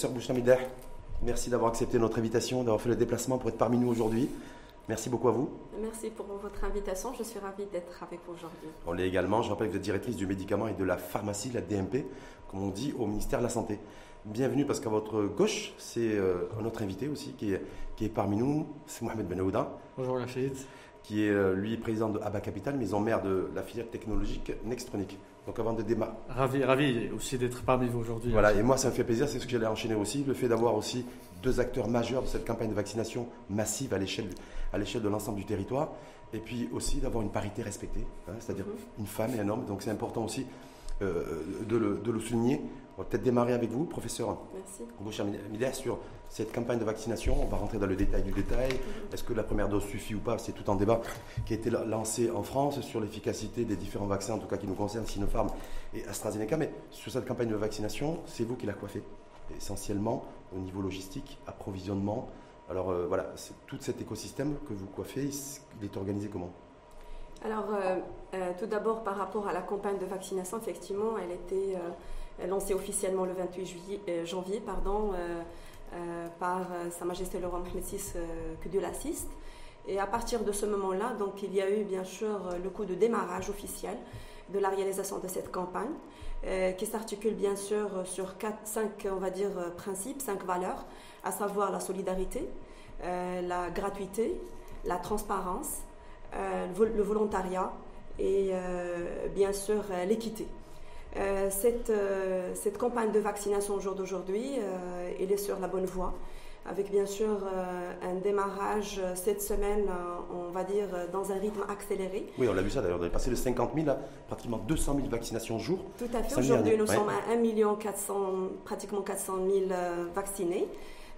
Professeur Bouchamideh, merci d'avoir accepté notre invitation, d'avoir fait le déplacement pour être parmi nous aujourd'hui. Merci beaucoup à vous. Merci pour votre invitation. Je suis ravie d'être avec vous aujourd'hui. On l'est également. Je rappelle que vous êtes directrice du médicament et de la pharmacie, la DMP, comme on dit, au ministère de la Santé. Bienvenue parce qu'à votre gauche, c'est euh, un autre invité aussi qui est, qui est parmi nous, c'est Mohamed Benouda. Bonjour Rachid. Qui est euh, lui président de ABA Capital, maison mère de la filière technologique Nextronic. Donc avant de démarrer. Ravi, ravi aussi d'être parmi vous aujourd'hui. Voilà, et moi ça me fait plaisir, c'est ce que j'allais enchaîner aussi, le fait d'avoir aussi deux acteurs majeurs de cette campagne de vaccination massive à l'échelle, à l'échelle de l'ensemble du territoire, et puis aussi d'avoir une parité respectée, hein, c'est-à-dire mhm. une femme et un homme. Donc c'est important aussi de, le, de, le, souligner. On va peut-être démarrer avec vous, professeur Boucher sur cette campagne de vaccination. On va rentrer dans le détail du détail. Mhm. Est-ce que la première dose suffit ou pas? C'est tout un débat qui a été lancé en France sur l'efficacité des différents vaccins, en tout cas qui nous concernent, Sinopharm et AstraZeneca. Mais sur cette campagne de vaccination, c'est vous qui la coiffez essentiellement au niveau logistique, approvisionnement. Alors euh, voilà, c'est tout cet écosystème que vous coiffez, il est organisé comment? Alors euh, euh, tout d'abord par rapport à la campagne de vaccination, effectivement, elle était lancée officiellement le 28 juillet, janvier pardon, par Sa Majesté le roi Mohamed VI, que Dieu l'assiste. Et à partir de ce moment-là, donc il y a eu bien sûr le coup de démarrage officiel de la réalisation de cette campagne. Euh, qui s'articule bien sûr sur quatre, cinq, on va dire, euh, principes, cinq valeurs, à savoir la solidarité, euh, la gratuité, la transparence, le volontariat et bien sûr l'équité. Cette, cette, campagne de vaccination au jour d'aujourd'hui, elle est sur la bonne voie avec bien sûr euh, un démarrage euh, cette semaine, euh, on va dire, dans un rythme accéléré. Oui, on l'a vu ça d'ailleurs, on est passé de 50 000 à pratiquement 200 000 vaccinations jour. Tout à fait, aujourd'hui nous sommes à 1 million 400, pratiquement 400 000 vaccinés.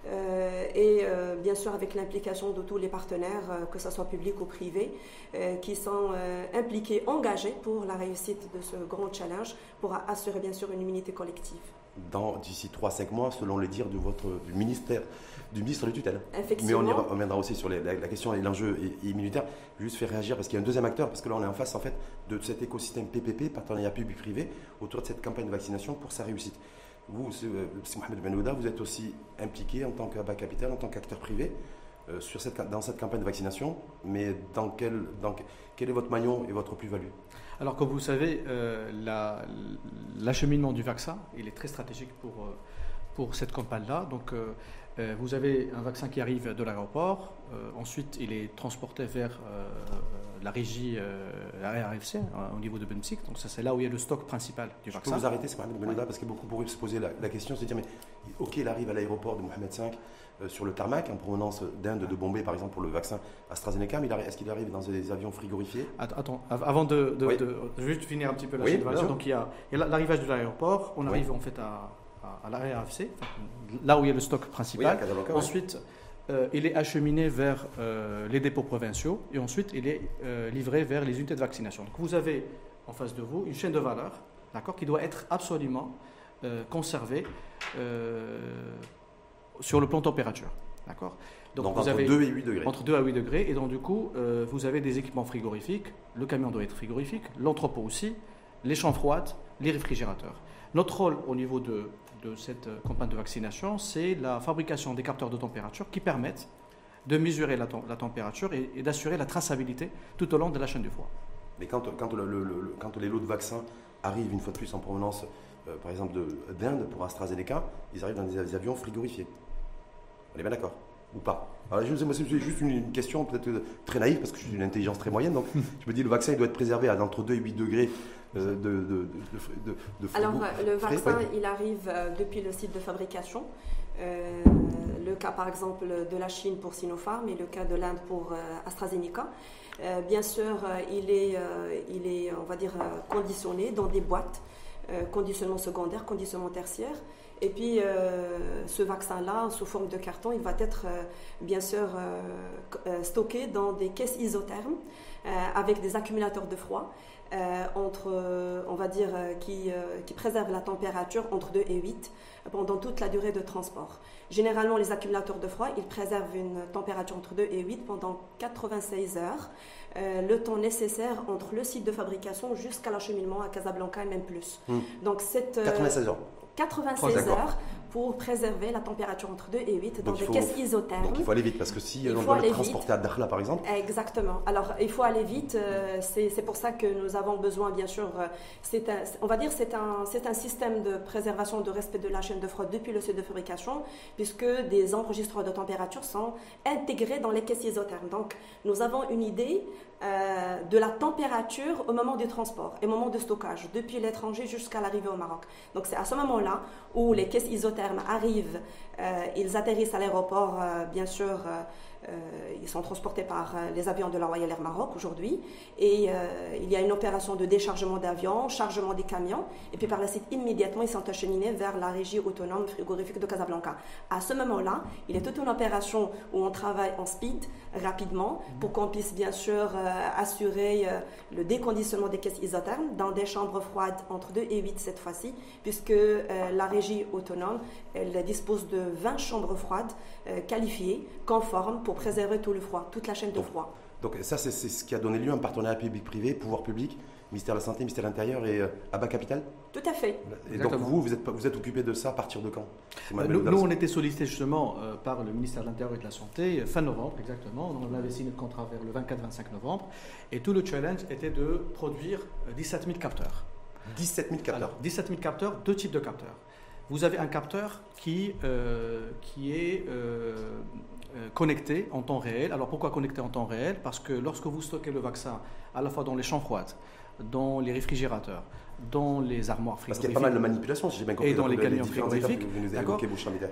Et bien sûr avec l'implication de tous les partenaires, que ce soit public ou privé, qui sont impliqués, engagés pour la réussite de ce grand challenge, pour assurer bien sûr une immunité collective. D'ici 3-5 mois, selon les dires de votre, du ministère du ministre de tutelle. Mais on, on reviendra aussi sur la, question et l'enjeu immunitaire. Je vais juste faire réagir parce qu'il y a un deuxième acteur, parce que là on est en face en fait de cet écosystème PPP, partenariat public-privé, autour de cette campagne de vaccination pour sa réussite. Vous, c'est euh, Mohamed Benouda, vous êtes aussi impliqué en tant qu'ABA Capital, en tant qu'acteur privé, euh, sur cette, dans cette campagne de vaccination, mais dans quel, dans, quel est votre maillon et votre plus-value? Alors, comme vous savez, euh, l'acheminement du vaccin, il est très stratégique pour, pour cette campagne-là. Donc, euh, vous avez un vaccin qui arrive de l'aéroport, euh, ensuite il est transporté vers euh, la régie, la RFC, au niveau de Benpsic, donc ça c'est là où il y a le stock principal du vaccin. Je peux vous arrêter, c'est pas Benouda, parce que beaucoup pourraient se poser la, question, c'est de dire, mais ok, il arrive à l'aéroport de Mohamed V sur le tarmac, en provenance d'Inde, de Bombay par exemple pour le vaccin AstraZeneca, mais est-ce qu'il arrive dans des avions frigorifiés? Attends, avant de, juste finir un petit peu la oui, donc il y a, l'arrivage de l'aéroport, on arrive en fait à à, la RFC, là où il y a le stock principal. ensuite, euh, il est acheminé vers euh, les dépôts provinciaux et ensuite il est euh, livré vers les unités de vaccination. Donc vous avez en face de vous une chaîne de valeur d'accord, qui doit être absolument conservée sur le plan température. D'accord donc, vous entre avez 2 et 8 degrés. Entre 2 à 8 degrés. Et donc, du coup, vous avez des équipements frigorifiques. Le camion doit être frigorifique, l'entrepôt aussi, les chambres froides, les réfrigérateurs. Notre rôle au niveau de, de cette euh, campagne de vaccination, c'est la fabrication des capteurs de température qui permettent de mesurer la, température et, d'assurer la traçabilité tout au long de la chaîne du froid. Mais quand, quand, le, quand les lots de vaccins arrivent une fois de plus en provenance, euh, par exemple, d'Inde pour AstraZeneca, ils arrivent dans des avions frigorifiés. On est bien d'accord Ou pas? Alors, je C'est juste une, question peut-être très naïve parce que je suis d'une intelligence très moyenne. Donc, je me dis le vaccin il doit être préservé à entre 2 et 8 degrés de, de, de, Alors, euh, le vaccin, il arrive euh, depuis le site de fabrication. le cas, par exemple, de la Chine pour Sinopharm et le cas de l'Inde pour AstraZeneca. bien sûr, il, est, il est, on va dire, conditionné dans des boîtes, conditionnement secondaire, conditionnement tertiaire. Et puis, ce vaccin-là, sous forme de carton, il va être, bien sûr, stocké dans des caisses isothermes avec des accumulateurs de froid. Euh, entre, euh, on va dire, euh, qui, qui préserve la température entre 2 et 8 pendant toute la durée de transport. Généralement, les accumulateurs de froid, ils préservent une température entre 2 et 8 pendant 96 heures, le temps nécessaire entre le site de fabrication jusqu'à l'acheminement à Casablanca et même plus. Hmm. Donc, cette, 96 heures. 96 heures pour préserver la température entre 2 et 8 dans des caisses isothermes. Donc il faut aller vite parce que si on doit le transporter à Dakhla par exemple. Exactement. Alors il faut aller vite. Euh, c'est pour ça que nous avons besoin, bien sûr, euh, c'est on va dire c'est un, un système de préservation, de respect de la chaîne de froid depuis le site de fabrication, puisque des enregistreurs de température sont intégrés dans les caisses isothermes. Donc nous avons une idée euh, de la température au moment du transport et au moment de stockage, depuis l'étranger jusqu'à l'arrivée au Maroc. Donc c'est à ce moment-là où les caisses isothermes arrivent, euh, ils atterrissent à l'aéroport, euh, bien sûr, euh, ils sont transportés par euh, les avions de la Royal Air Maroc aujourd'hui. Et euh, il y a une opération de déchargement d'avions, chargement des camions. Et puis par la suite, immédiatement, ils sont acheminés vers la régie autonome frigorifique de Casablanca. À ce moment-là, il y a toute une opération où on travaille en speed, rapidement, pour qu'on puisse bien sûr assurer le déconditionnement des caisses isothermes dans des chambres froides entre 2 et 8 cette fois-ci, puisque la régie autonome, elle dispose de 20 chambres froides qualifiées, conformes pour préserver tout le froid, toute la chaîne de froid. Donc ça, c'est ce qui a donné lieu à un partenariat public-privé, pouvoir public, ministère de la Santé, ministère de l'Intérieur et euh, ABA Capital Tout à fait. Et donc vous, vous êtes, vous êtes occupé de ça à partir de quand euh, nous, nous, on était sollicité justement euh, par le ministère de l'Intérieur et de la Santé, fin novembre exactement. On avait signé le contrat vers le 24-25 novembre. Et tout le challenge était de produire 17 000 capteurs. 17 000 capteurs 17 000 capteurs, deux types de capteurs. Vous avez un capteur qui, qui est euh, connecté en temps réel. Alors pourquoi connecté en temps réel? Parce que lorsque vous stockez le vaccin à la fois dans les champs froides, dans les réfrigérateurs, dans les armoires frigorifiques. Parce qu'il y a pas mal de manipulations, si j'ai bien compris. Et dans les camions frigorifiques.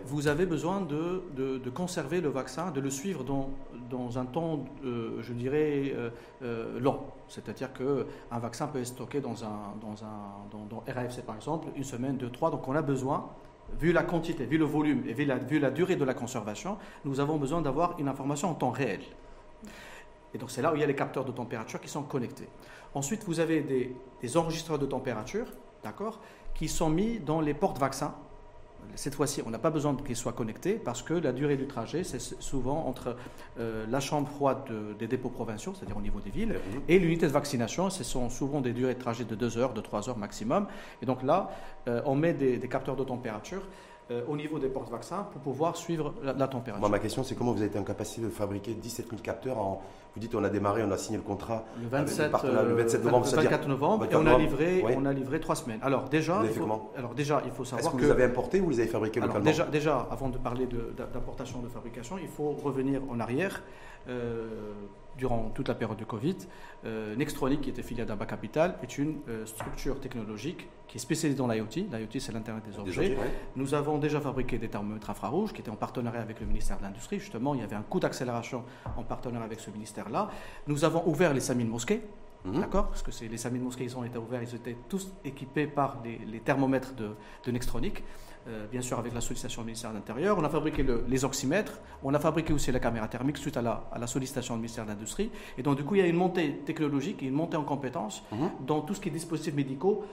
Vous, avez besoin de, de, conserver le vaccin, de le suivre dans, dans un temps, euh, je dirais, euh, long. C'est-à-dire qu'un vaccin peut être stocké dans, un, dans, un, dans RAFC, par exemple, une semaine, deux, trois. Donc on a besoin vu la quantité, vu le volume et vu la, durée de la conservation, nous avons besoin d'avoir une information en temps réel. Et donc c'est là où il y a les capteurs de température qui sont connectés. Ensuite, vous avez des, des enregistreurs de température, d'accord, qui sont mis dans les portes vaccins cette fois-ci, on n'a pas besoin qu'il soit connecté parce que la durée du trajet, c'est souvent entre euh, la chambre froide des dépôts provinciaux, c'est-à-dire au niveau des villes, et l'unité de vaccination. Ce sont souvent des durées de trajet de 2 heures, de 3 heures maximum. Et donc là, euh, on met des capteurs de température euh, au niveau des portes vaccins pour pouvoir suivre la, température. Moi, ma question, c'est comment vous avez été en capacité de fabriquer 17 000 capteurs en, Vous dites, on a démarré, on a signé le contrat le 27, le 27 novembre, 24 novembre, et on a livré, on a livré trois semaines. Alors déjà, il faut, alors déjà, il faut savoir Est-ce que, vous avez importé ou vous les avez fabriqués localement déjà, déjà, avant de parler d'importation de, de, fabrication, il faut revenir en arrière. Euh, durant toute la période de Covid. Euh, Nextronic, qui était filiale d'Aba Capital, est une euh, structure technologique qui est spécialisée dans l'IoT. L'IoT, c'est l'Internet des objets. Nous avons déjà fabriqué des thermomètres infrarouges qui étaient en partenariat avec le ministère de l'Industrie. Justement, il y avait un coup d'accélération en partenariat avec ce ministère-là. Nous avons ouvert les 5000 mosquées. Mhm. D'accord? Parce que les 5000 mosquées, ils ont été ouverts, ils étaient tous équipés par les, thermomètres de, de Nextronic. Euh, bien sûr avec la sollicitation du ministère de l'Intérieur. On a fabriqué les oxymètres, on a fabriqué aussi la caméra thermique suite à la, à la sollicitation du ministère de l'Industrie. Et donc du coup, il y a une montée technologique et une montée en compétences mhm. dans tout ce qui est dispositifs médicaux.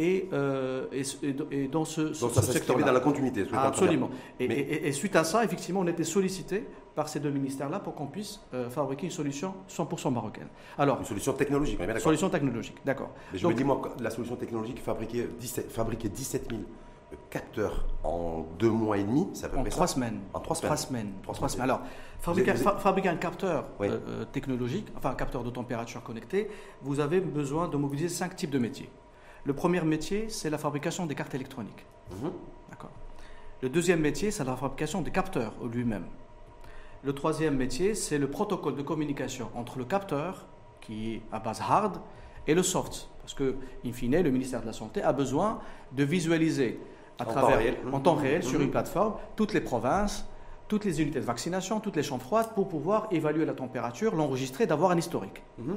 Et, euh, et, dans ce, donc ça secteur dans la continuité. Absolument. Et, suite à ça, effectivement, on a été sollicité par ces deux ministères-là pour qu'on puisse euh, fabriquer une solution 100% marocaine. Alors, une solution technologique, bien d'accord. Solution technologique, d'accord. Mais je me dis, moi, la solution technologique fabriquer 17, fabriquer 17 000 capteurs en deux mois et demi, ça peut En trois semaines. En trois semaines. Trois semaines. Alors, fabriquer, un capteur euh, euh, technologique, enfin un capteur de température connecté, vous avez besoin de mobiliser cinq types de métiers. Le premier métier, c'est la fabrication des cartes électroniques. Mhm. D'accord. Le deuxième métier, c'est la fabrication des capteurs lui-même. Le troisième métier, c'est le protocole de communication entre le capteur, qui est à base hard, et le soft. Parce que, in fine, le ministère de la Santé a besoin de visualiser à en travers, temps réel. en temps réel sur une plateforme toutes les provinces, toutes les unités de vaccination, toutes les chambres froides pour pouvoir évaluer la température, l'enregistrer, d'avoir un historique. Mhm.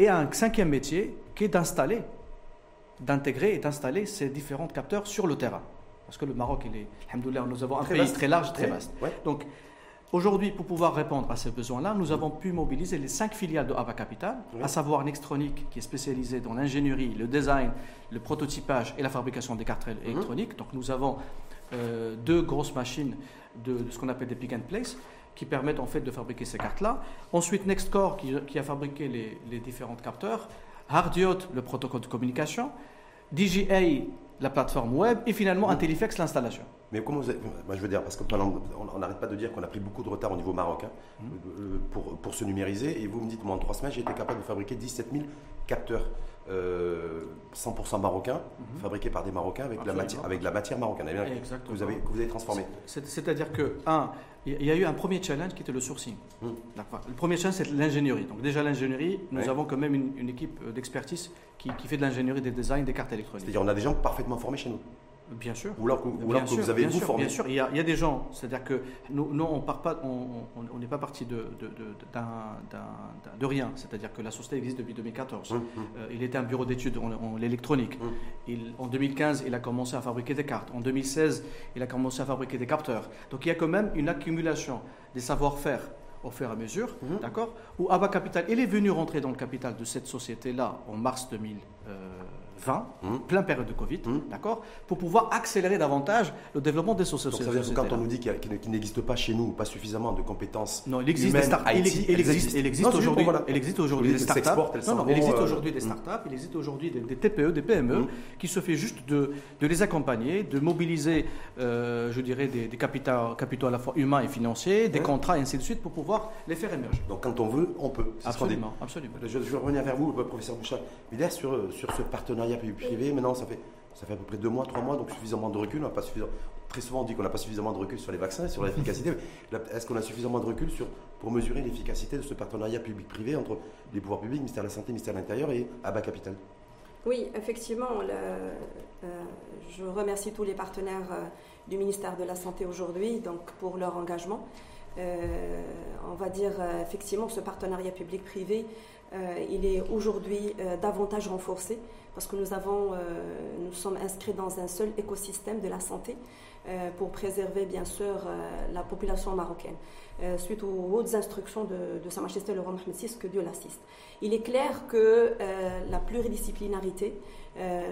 Et un cinquième métier qui est d'installer, d'intégrer et d'installer ces différents capteurs sur le terrain. Parce que le Maroc, il est, nous avons un pays très large, très vaste. Donc, Aujourd'hui, pour pouvoir répondre à ces besoins-là, nous avons pu mobiliser les cinq filiales de Ava Capital, à savoir Nextronic, qui est spécialisée dans l'ingénierie, le design, le prototypage et la fabrication des cartes mhm. électroniques. Donc nous avons euh, deux grosses machines de, ce qu'on appelle des pick and place qui permettent en fait de fabriquer ces cartes-là. Ensuite, Nextcore qui, a fabriqué les, les différents capteurs, Hardiot, le protocole de communication, DJA, la plateforme web, et finalement mhm. Intellifex, l'installation. Mais comment vous moi, je veux dire, parce que on n'arrête pas de dire qu'on a pris beaucoup de retard au niveau marocain mmh. euh, pour, pour se numériser. Et vous me dites, moi, en trois semaines, j'ai été capable de fabriquer 17 000 capteurs 100% euh, marocains, mmh. fabriqués par des Marocains avec, la matière, avec la matière marocaine que vous, avez, que vous avez transformé. C'est-à-dire que, un, il y a eu un premier challenge qui était le sourcing. Mmh. Le premier challenge, c'est l'ingénierie. Donc déjà l'ingénierie, nous avons quand même une, équipe d'expertise qui, qui, fait de l'ingénierie des designs des cartes électroniques. C'est-à-dire on a des gens parfaitement formés chez nous. Bien sûr. Ou alors, que vous avez vous formé. Bien sûr, il y, a, il y a des gens, c'est-à-dire que nous, nous on part pas, on n'est pas parti de, de, de, de rien. C'est-à-dire que la société existe depuis 2014. Hum, hum. euh, il était un bureau d'études en, l'électronique. Hum. En 2015, il a commencé à fabriquer des cartes. En 2016, il a commencé à fabriquer des capteurs. Donc il y a quand même une accumulation des savoir-faire au fur et à mesure, d'accord? Où Abba Capital, il est venu rentrer dans le capital de cette société-là en mars 2000. 20, mmh. plein période de Covid, mmh. d'accord, pour pouvoir accélérer davantage le développement des sociétés. Donc ça veut dire que quand on nous dit qu'il n'existe pas chez nous pas suffisamment de compétences non, il existe des startups. Il, existe, il existe aujourd'hui. Il existe aujourd'hui des startups. Non, non, il existe euh, aujourd'hui des mmh. startups. Il existe aujourd'hui des, TPE, des PME, qui se fait juste de, de les accompagner, de mobiliser, euh, je dirais, des, capitaux, capitaux à la fois humains et financiers, des contrats et ainsi de suite pour pouvoir les faire émerger. Donc quand on veut, on peut. Absolument, absolument. Je, vais revenir vers vous, professeur Bouchard. sur, sur ce partenariat privé. Maintenant, ça fait, ça fait à peu près deux mois, trois mois, donc suffisamment de recul. On pas suffisamment, très souvent, on dit qu'on n'a pas suffisamment de recul sur les vaccins et sur l'efficacité. Est-ce qu'on a suffisamment de recul sur, pour mesurer l'efficacité de ce partenariat public-privé entre les pouvoirs publics, ministère de la Santé, ministère de l'Intérieur et ABA Capital? Oui, effectivement. Euh, je remercie tous les partenaires euh, du ministère de la Santé aujourd'hui donc pour leur engagement. Euh, on va dire effectivement ce partenariat public-privé, il est aujourd'hui davantage renforcé parce que euh, nous sommes inscrits dans un seul écosystème de la santé euh, pour préserver bien sûr euh, la population marocaine. suite aux hautes instructions de, de Sa Majesté le roi Mohamed VI, que Dieu l'assiste. Il est clair que la pluridisciplinarité,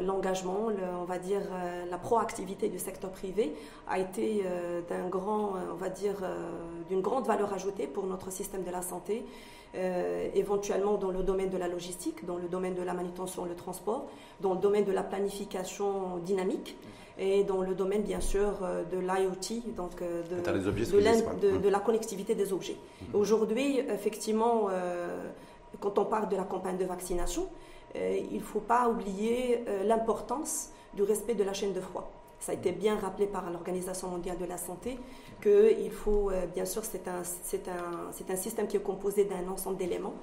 l'engagement, on va dire la proactivité du secteur privé a été d'un grand, on va dire, d'une grande valeur ajoutée pour notre système de la santé euh, éventuellement dans le domaine de la logistique, dans le domaine de la manutention, le transport, dans le domaine de la planification dynamique et dans le domaine bien sûr euh, de l'IoT, donc euh, de, de, la connectivité des objets. Mhm. Aujourd'hui, effectivement, quand on parle de la campagne de vaccination, il ne faut pas oublier l'importance du respect de la chaîne de froid. Ça a été bien rappelé par l'Organisation mondiale de la santé qu'il faut, euh, bien sûr, c'est un, système qui est composé d'un ensemble d'éléments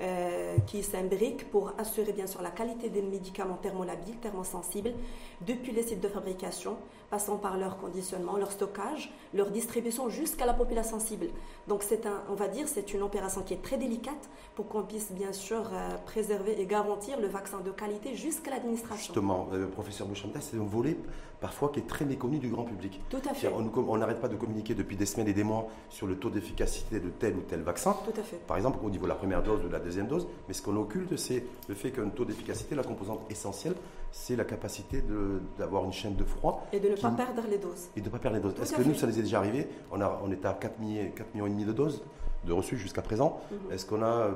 euh, qui s'imbriquent pour assurer, bien sûr, la qualité des médicaments thermolabiles, thermosensibles, depuis les sites de fabrication, passant par leur conditionnement, leur stockage, leur distribution jusqu'à la population cible. Donc, c'est un, on va dire, c'est une opération qui est très délicate pour qu'on puisse, bien sûr, euh, préserver et garantir le vaccin de qualité jusqu'à l'administration. Justement, professeur Bouchamda, c'est un volet parfois qui est très méconnu du grand public. Tout à fait. On n'arrête pas de communiquer depuis des semaines et des mois sur le taux d'efficacité de tel ou tel vaccin. Tout à fait. Par exemple, au niveau de la première dose ou de la deuxième dose. Mais ce qu'on occulte, c'est le fait qu'un taux d'efficacité, la composante essentielle, c'est la capacité d'avoir une chaîne de froid. Et de ne pas perdre les doses. Et de ne pas perdre les doses. Est-ce que nous, ça nous est déjà arrivé? On, a, on est à 4 millions, 4 millions demi de doses de reçus jusqu'à présent. Mhm. Est-ce qu'on a,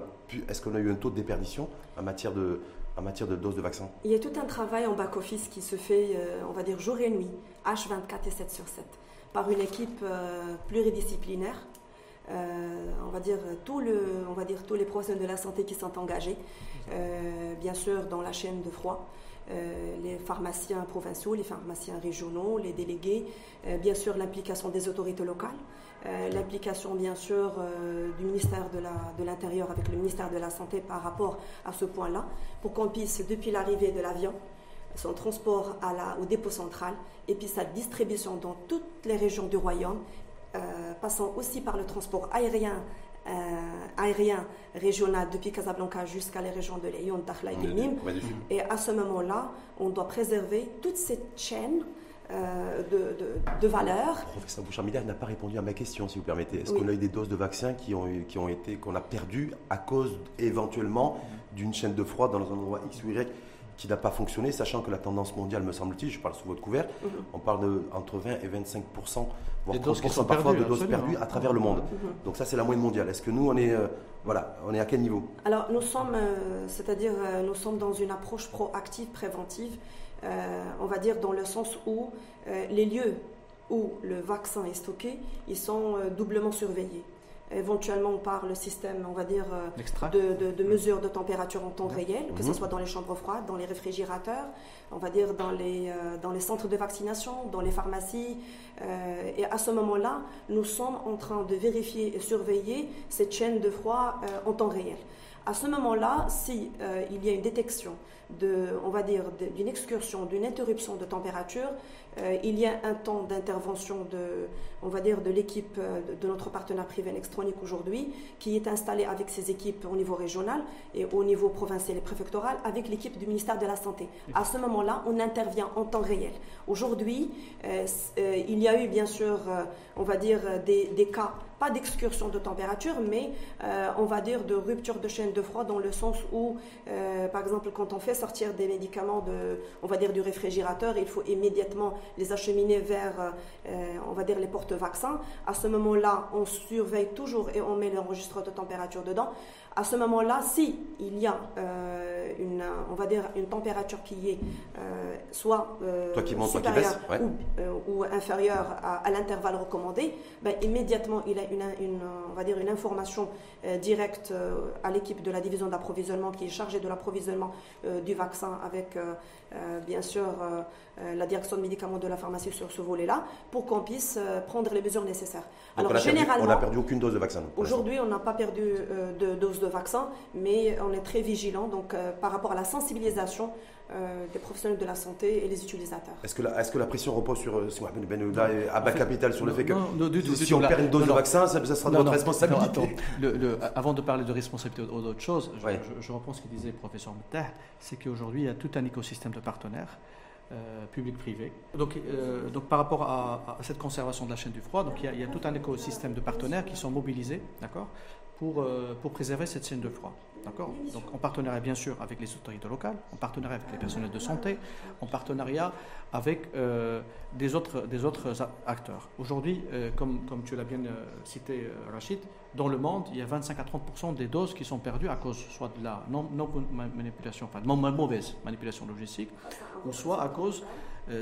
est qu'on a eu un taux de déperdition en matière de, en matière de doses de vaccins Il y a tout un travail en back-office qui se fait, euh, on va dire, jour et nuit, H24 et 7 sur 7, par une équipe euh, pluridisciplinaire. Euh, on va dire tout le, on va dire tous les professionnels de la santé qui sont engagés, bien sûr dans la chaîne de froid, les pharmaciens provinciaux, les pharmaciens régionaux, les délégués, bien sûr l'implication des autorités locales. Euh, l'implication bien sûr euh, du ministère de l'Intérieur avec le ministère de la Santé par rapport à ce point-là, pour qu'on puisse, depuis l'arrivée de l'avion, son transport à la, au dépôt central et puis sa distribution dans toutes les régions du royaume, euh, passant aussi par le transport aérien aérien régional depuis Casablanca jusqu'à les régions de Lyon, Dakhla et Nîmes. Et à ce moment-là, on doit préserver toute cette chaîne euh, de, de, valeur. Professeur Bouchard-Miller n'a pas répondu à ma question, si vous permettez. Est-ce qu'on a eu des doses de vaccins qui ont, qui ont été qu'on a perdues à cause éventuellement d'une chaîne de froid dans un endroit X ou Y qui n'a pas fonctionné, sachant que la tendance mondiale, me semble-t-il, je parle sous votre couvert, mhm. on parle de entre 20 et 25% voire 30 parfois de doses perdues à travers le monde. Mhm. Donc ça, c'est la moyenne mondiale. Est-ce que nous, on est, euh, voilà, on est à quel niveau? Alors nous sommes, euh, c'est-à-dire, nous sommes dans une approche proactive, préventive. Euh, on va dire dans le sens où euh, les lieux où le vaccin est stocké, ils sont doublement surveillés éventuellement par le système, on va dire, de, de, mesure de température en temps réel, que ce mhm. soit dans les chambres froides, dans les réfrigérateurs, on va dire dans les, dans les centres de vaccination, dans les pharmacies. et à ce moment-là, nous sommes en train de vérifier et surveiller cette chaîne de froid en temps réel. À ce moment-là, si il y a une détection on va dire, d'une excursion, d'une interruption de température, euh, il y a un temps d'intervention de, de l'équipe euh, de notre partenaire privé électronique aujourd'hui, qui est installé avec ses équipes au niveau régional et au niveau provincial et préfectoral avec l'équipe du ministère de la Santé. À ce moment-là, on intervient en temps réel. Aujourd'hui, euh, il y a eu bien sûr, on va dire, des cas pas d'excursion de température, mais on va dire de rupture de chaîne de froid dans le sens où, par exemple, quand on fait sortir des médicaments de, on va dire, du réfrigérateur, il faut immédiatement les acheminer vers, euh, on va dire, les portes vaccins. À ce moment-là, on surveille toujours et on met l'enregistreur de température dedans. À ce moment-là, si il y a euh, une, on va dire, une température qui est euh, soit supérieure ou, inférieure à, l'intervalle recommandé, ben, immédiatement il a une, une, on va dire, une information directe à l'équipe de la division d'approvisionnement qui est chargée de l'approvisionnement du vaccin avec bien sûr la direction de médicaments de la pharmacie sur ce volet-là pour qu'on puisse prendre les mesures nécessaires. Alors, généralement, on n'a perdu aucune dose de vaccin. Aujourd'hui, on n'a pas perdu de dose de vaccin, mais on est très vigilant donc, euh, par rapport à la sensibilisation euh, des professionnels de la santé et les utilisateurs. Est-ce que, la, est que la pression repose sur euh, Ben et Abba Capital sur le fait que si on perd une dose de vaccin, ça, sera de notre responsabilité le, Avant de parler de responsabilité ou d'autres choses, je, reprends ce qu'il disait le professeur Moutar, c'est qu'aujourd'hui, il y a tout un écosystème de partenaires. Public-privé. Donc, donc, par rapport à, cette conservation de la chaîne du froid, donc il y, a, il y, a, tout un écosystème de partenaires qui sont mobilisés, d'accord, pour, euh, pour préserver cette chaîne de froid. D'accord Donc en partenariat bien sûr avec les autorités locales, en partenariat avec les personnels de santé, en partenariat avec euh, des, autres, des autres acteurs. Aujourd'hui, euh, comme, comme tu l'as bien cité Rachid, dans le monde, il y a 25 à 30% des doses qui sont perdues à cause soit de la non, non manipulation, enfin mauvaise manipulation logistique, ou soit à cause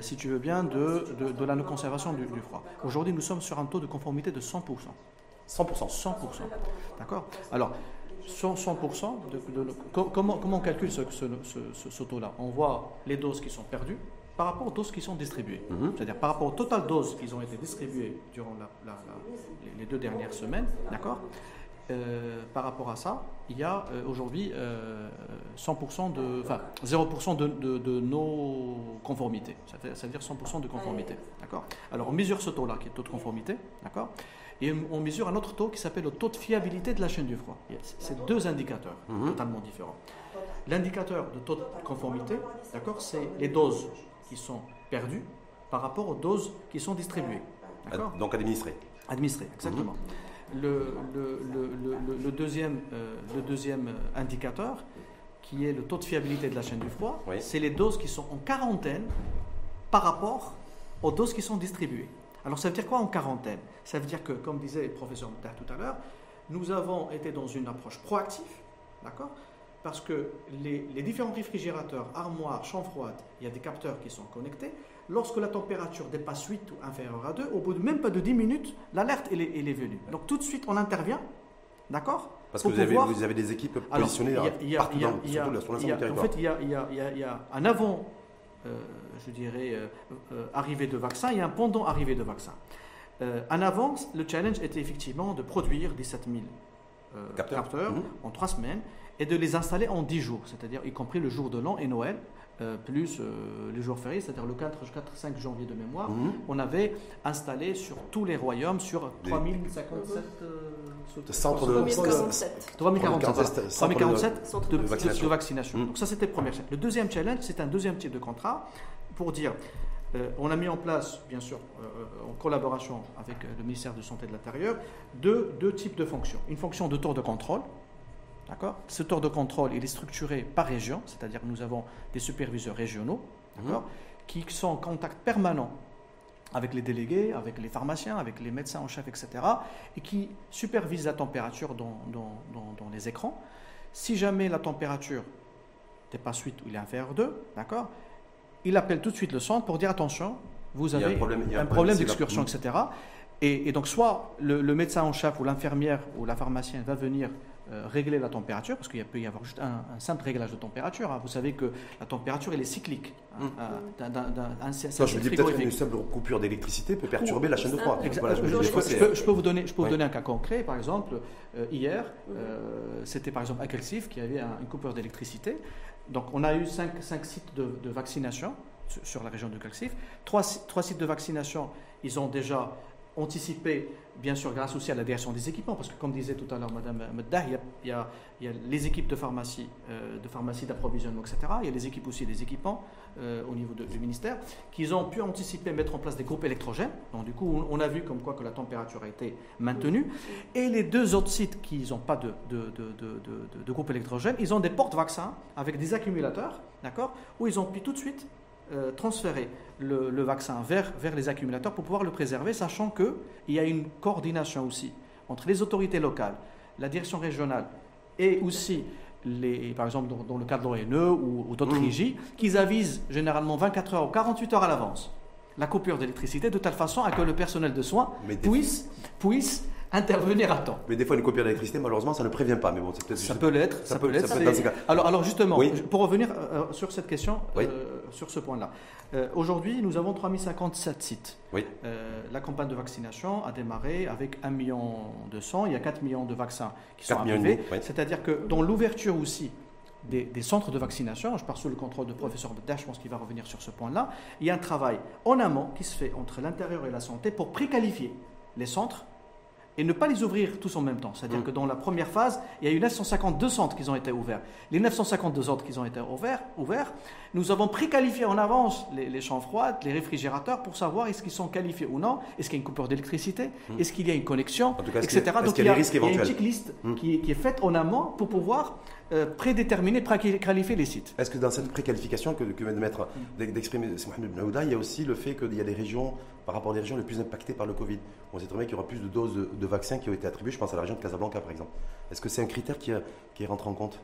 si tu veux bien, de, de, de la non-conservation du, du froid. Aujourd'hui, nous sommes sur un taux de conformité de 100%. 100%. 100%. D'accord Alors, 100%, comment, comment on calcule ce, ce, taux-là? On voit les doses qui sont perdues par rapport aux doses qui sont distribuées. Mhm. C'est-à-dire par rapport au total doses qui ont été distribuées durant les deux dernières semaines, d'accord? Euh, par rapport à ça, il y a euh, aujourd'hui 100% euh, de, enfin 0% de, de, de non-conformité, c'est-à-dire 100% de conformité, d'accord? Alors on mesure ce taux-là qui est le taux de conformité, d'accord? Et on mesure un autre taux qui s'appelle le taux de fiabilité de la chaîne du froid. C'est deux indicateurs mhm. totalement différents. L'indicateur de taux de conformité, d'accord, c'est les doses qui sont perdues par rapport aux doses qui sont distribuées. Donc administrées. Administrées, exactement. Mhm. Le, le, deuxième, euh, le deuxième indicateur, qui est le taux de fiabilité de la chaîne du froid, c'est les doses qui sont en quarantaine par rapport aux doses qui sont distribuées. Alors ça veut dire quoi en quarantaine? Ça veut dire que, comme disait le professeur Moutar tout à l'heure, nous avons été dans une approche proactive, d'accord? Parce que les, différents réfrigérateurs, armoires, chambres froides, il y a des capteurs qui sont connectés. Lorsque la température dépasse 8 ou inférieure à 2, au bout de même pas de 10 minutes, l'alerte elle, est venue. Donc tout de suite on intervient, d'accord? Parce que vous avez, vous avez, des équipes positionnées partout dans, En fait, il y a, un avant je dirais, euh, euh, arrivée de vaccins et un pendant arrivée de vaccins. en avance, le challenge était effectivement de produire 17 000 capteurs, mhm. en trois semaines et de les installer en 10 jours, c'est-à-dire y compris le jour de l'an et Noël, plus les jours fériés, c'est-à-dire le 4, 4, 5 janvier de mémoire, mhm. on avait installé sur tous les royaumes, sur 3057 centres de 3047, 3047 de, vaccination. De vaccination. Donc ça c'était le premier challenge. Le deuxième challenge, c'est un deuxième type de contrat pour dire euh, on a mis en place, bien sûr, euh, en collaboration avec euh, le ministère de Santé de l'Intérieur, deux, deux, types de fonctions. Une fonction de tour de contrôle. D'accord? Ce tour de contrôle, il est structuré par région, c'est-à-dire que nous avons des superviseurs régionaux mmh. qui sont en contact permanent avec les délégués, avec les pharmaciens, avec les médecins en chef, etc., et qui supervisent la température dans, dans, les écrans. Si jamais la température dépasse 8 ou il est inférieur à 2, d'accord, il appelle tout de suite le centre pour dire attention, vous avez un problème, d'excursion, etc. Et, donc, soit le, médecin en chef ou l'infirmière ou la pharmacienne va venir régler la température, parce qu'il peut y avoir juste un, simple réglage de température. Hein. Vous savez que la température, elle est cyclique. Hein, mm. euh, je dis peut-être qu'une simple coupure d'électricité peut perturber la chaîne de froid. je, peux, vous donner, je peux vous donner un cas concret. Par exemple, euh, hier, mm. c'était par exemple à Kelsif qui avait une coupure d'électricité. Donc, on a eu cinq, cinq sites de, vaccination sur la région de Kelsif. Trois, trois sites de vaccination, ils ont déjà anticiper, bien sûr, grâce aussi à la direction des équipements, parce que comme disait tout à l'heure Mme Meddah, il, y a, les équipes de pharmacie, euh, de pharmacie d'approvisionnement, etc. Il y a les équipes aussi des équipements euh, au niveau du ministère, qui ont pu anticiper, mettre en place des groupes électrogènes. Donc du coup, on, a vu comme quoi que la température a été maintenue. Et les deux autres sites qui n'ont pas de, de, de, de, groupe électrogène, ils ont des portes vaccins avec des accumulateurs, d'accord, où ils ont pu tout de suite euh, transférer le, vaccin vers, vers les accumulateurs pour pouvoir le préserver, sachant qu'il y a une coordination aussi entre les autorités locales, la direction régionale et aussi, les, par exemple, dans, le cadre de l'ONE ou, d'autres mmh. régies, qui avisent généralement 24 heures ou 48 heures à l'avance la coupure d'électricité de telle façon à que le personnel de soins puisse, puisse intervenir à temps. Mais des fois, une coupure d'électricité, malheureusement, ça ne prévient pas. Mais bon. Ça peut l'être. Ça, peut l'être. Alors, alors justement, pour revenir euh, euh, sur cette question, euh, sur ce point-là. Aujourd'hui, nous avons 3057 sites. Oui. la campagne de vaccination a démarré avec 1 million de Il y a 4 millions de vaccins qui sont arrivés. C'est-à-dire que dans l'ouverture aussi des, centres de vaccination, je pars sous le contrôle de professeur Bedach, je pense qu'il va revenir sur ce point-là, il y a un travail en amont qui se fait entre l'intérieur et la santé pour préqualifier les centres et ne pas les ouvrir tous en même temps. C'est-à-dire mm. que dans la première phase, il y a eu 952 centres qui ont été ouverts. Les 952 autres qui ont été ouverts, ouverts nous avons préqualifié en avance les, les champs froides, les réfrigérateurs pour savoir est-ce qu'ils sont qualifiés ou non, est-ce qu'il y a une coupure d'électricité, mm. est-ce qu'il y a une connexion, etc. Donc il y, a, il y a une petite liste mm. qui, qui, est faite en amont pour pouvoir euh, prédéterminer, préqualifier les sites. Est-ce que dans cette préqualification que, que vient de mettre, d'exprimer Mohamed il y a aussi le fait qu'il y a des régions, par rapport aux régions les plus impactées par le Covid, on sait très bien qu'il y aura plus de doses de, vaccins qui ont été attribuées, je pense à la région de Casablanca par exemple. Est-ce que c'est un critère qui, qui rentre en compte?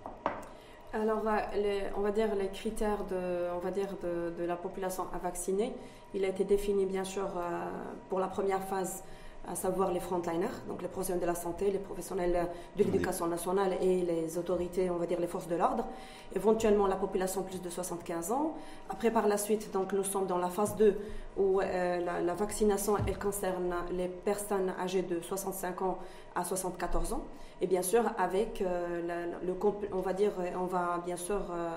Alors, euh, on va dire les critères de, on va dire de, la population à vacciner, il a été défini bien sûr euh, pour la première phase à savoir les frontliners, donc les professionnels de la santé, les professionnels de l'éducation nationale et les autorités, on va dire les forces de l'ordre, éventuellement la population plus de 75 ans. Après, par la suite, donc nous sommes dans la phase 2 où euh, la, vaccination elle concerne les personnes âgées de 65 ans à 74 ans. Et bien sûr avec euh, le on va dire on va bien sûr euh,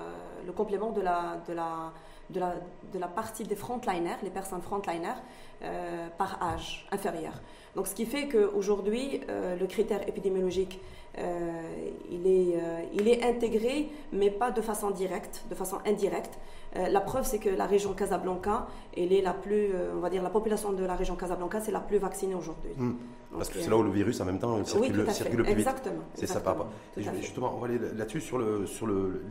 le complément de la de la de la, de la partie des frontliners, les personnes frontliners, euh, par âge inférieur. Donc, ce qui fait qu'aujourd'hui, euh, le critère épidémiologique, euh, il, est, il est intégré, mais pas de façon directe, de façon indirecte. la preuve, c'est que la région Casablanca, elle est la plus, on va dire, la population de la région Casablanca, c'est la plus vaccinée aujourd'hui. Hmm. Parce que c'est là où le virus, en même temps, circule, circule plus vite. Exactement. C'est ça, par Justement, on va aller là-dessus sur, le, sur, le,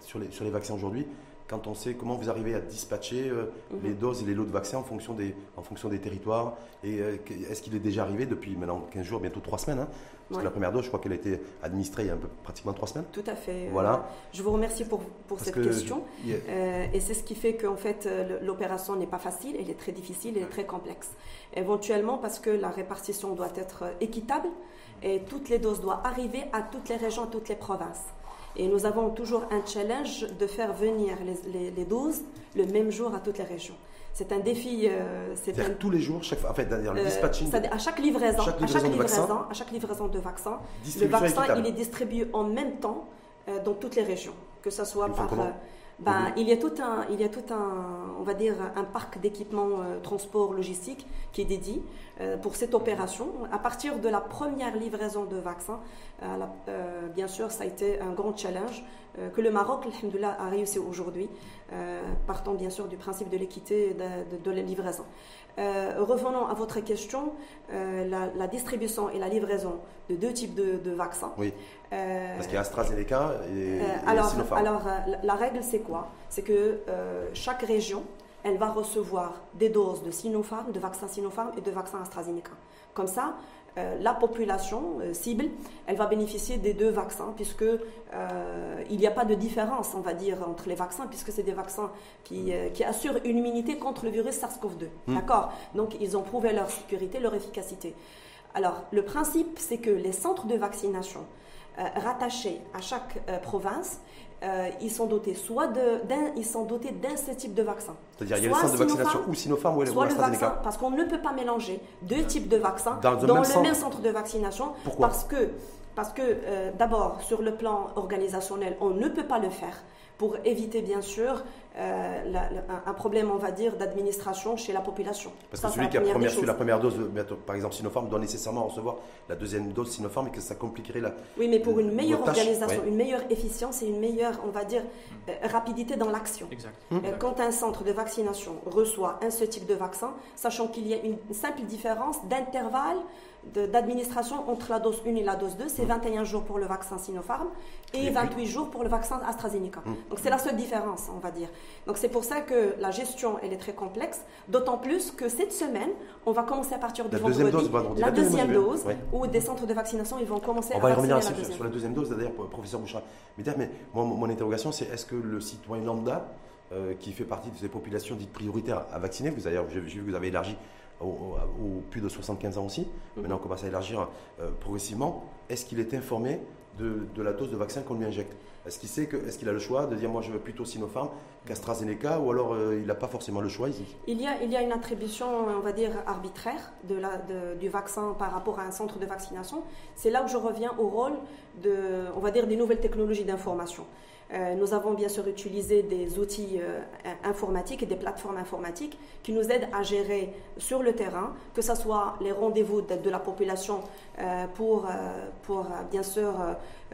sur, les, sur les vaccins aujourd'hui quand on sait comment vous arrivez à dispatcher euh, mhm. les doses et les lots de vaccins en fonction des, en fonction des territoires. Et euh, est-ce qu'il est déjà arrivé depuis maintenant 15 jours, bientôt 3 semaines hein Parce que la première dose, je crois qu'elle a été administrée il y a un peu, pratiquement 3 semaines. Tout à fait. Voilà. je vous remercie pour, pour cette question. Euh, et c'est ce qui fait qu'en fait, l'opération n'est pas facile, elle est très difficile, elle est très complexe. Éventuellement parce que la répartition doit être équitable et toutes les doses doivent arriver à toutes les régions, à toutes les provinces. Et nous avons toujours un challenge de faire venir les, doses le même jour à toutes les régions. C'est un défi. Euh, c'est tous les jours, chaque, en fait, le euh, dispatching. à chaque livraison, à chaque livraison, à chaque livraison de vaccin, le vaccin il est distribué en même temps euh, dans toutes les régions, que ce soit par ben, il, y a tout un, il y a tout un, on va dire, un parc d'équipements euh, transport logistique qui est dédié euh, pour cette opération. À partir de la première livraison de vaccins, euh, bien sûr, ça a été un grand challenge que le Maroc, a réussi aujourd'hui, partant bien sûr du principe de l'équité de, de, la livraison. Revenons à votre question, la, distribution et la livraison de deux types de, vaccins. Oui. Parce qu'il y a AstraZeneca et, alors, Sinopharm. Alors, la règle, c'est quoi? C'est que chaque région, elle va recevoir des doses de Sinopharm, de vaccins Sinopharm et de vaccins AstraZeneca. Comme ça, euh, la population euh, cible, elle va bénéficier des deux vaccins, puisque euh, il n'y a pas de différence, on va dire, entre les vaccins, puisque c'est des vaccins qui, qui, assurent une immunité contre le virus SARS-CoV-2. Hmm. D'accord? Donc, ils ont prouvé leur sécurité, leur efficacité. Alors, le principe, c'est que les centres de vaccination rattachés à chaque province, euh, ils sont dotés soit d'un, ils sont dotés d'un seul type de vaccin. C'est-à-dire il y a le centre de vaccination ou Sinopharm ou, soit le vaccin, parce qu'on ne peut pas mélanger deux types de vaccins dans, le même centre de vaccination. Pourquoi? Parce que, parce que euh, d'abord sur le plan organisationnel, on ne peut pas le faire pour éviter bien sûr euh, un problème, on va dire, d'administration chez la population. Parce que celui qui a première, la première dose, par exemple Sinopharm, doit nécessairement recevoir la deuxième dose Sinopharm et que ça compliquerait la. Oui, mais pour une meilleure organisation, une meilleure efficience et une meilleure, on va dire, euh, rapidité dans l'action. Exact. Euh, quand un centre de vaccination reçoit un seul type de vaccin, sachant qu'il y a une simple différence d'intervalle d'administration entre la dose 1 et la dose 2, c'est 21 jours pour le vaccin Sinopharm et 28 jours pour le vaccin AstraZeneca. Hum. Donc c'est la seule différence, on va dire. Donc c'est pour ça que la gestion, elle est très complexe, d'autant plus que cette semaine, on va commencer à partir du la vendredi, deuxième dose, la, deuxième dose, où des centres de vaccination, ils vont commencer on à va y revenir sur, sur, la deuxième dose, d'ailleurs, professeur Bouchard. Mais, mon, mon interrogation, c'est est-ce que le citoyen lambda, euh, qui fait partie de ces populations dites prioritaires à vacciner, vous avez, j'ai vu que vous avez élargi aux, plus de 75 ans aussi. Mhm. Maintenant, on commence à élargir euh, progressivement. Est-ce qu'il est informé de, la dose de vaccin qu'on lui injecte? Est-ce qu'il sait que, est-ce qu'il a le choix de dire moi je veux plutôt Sinopharm qu'AstraZeneca ou alors euh, il n'a pas forcément le choix ici? Il y, a, il y a une attribution, on va dire, arbitraire de la, du vaccin par rapport à un centre de vaccination. C'est là où je reviens au rôle de, on va dire, des nouvelles technologies d'information. Euh, nous avons bien sûr utilisé des outils euh, informatiques et des plateformes informatiques qui nous aident à gérer sur le terrain, que ce soit les rendez-vous de, la population euh, pour, pour bien sûr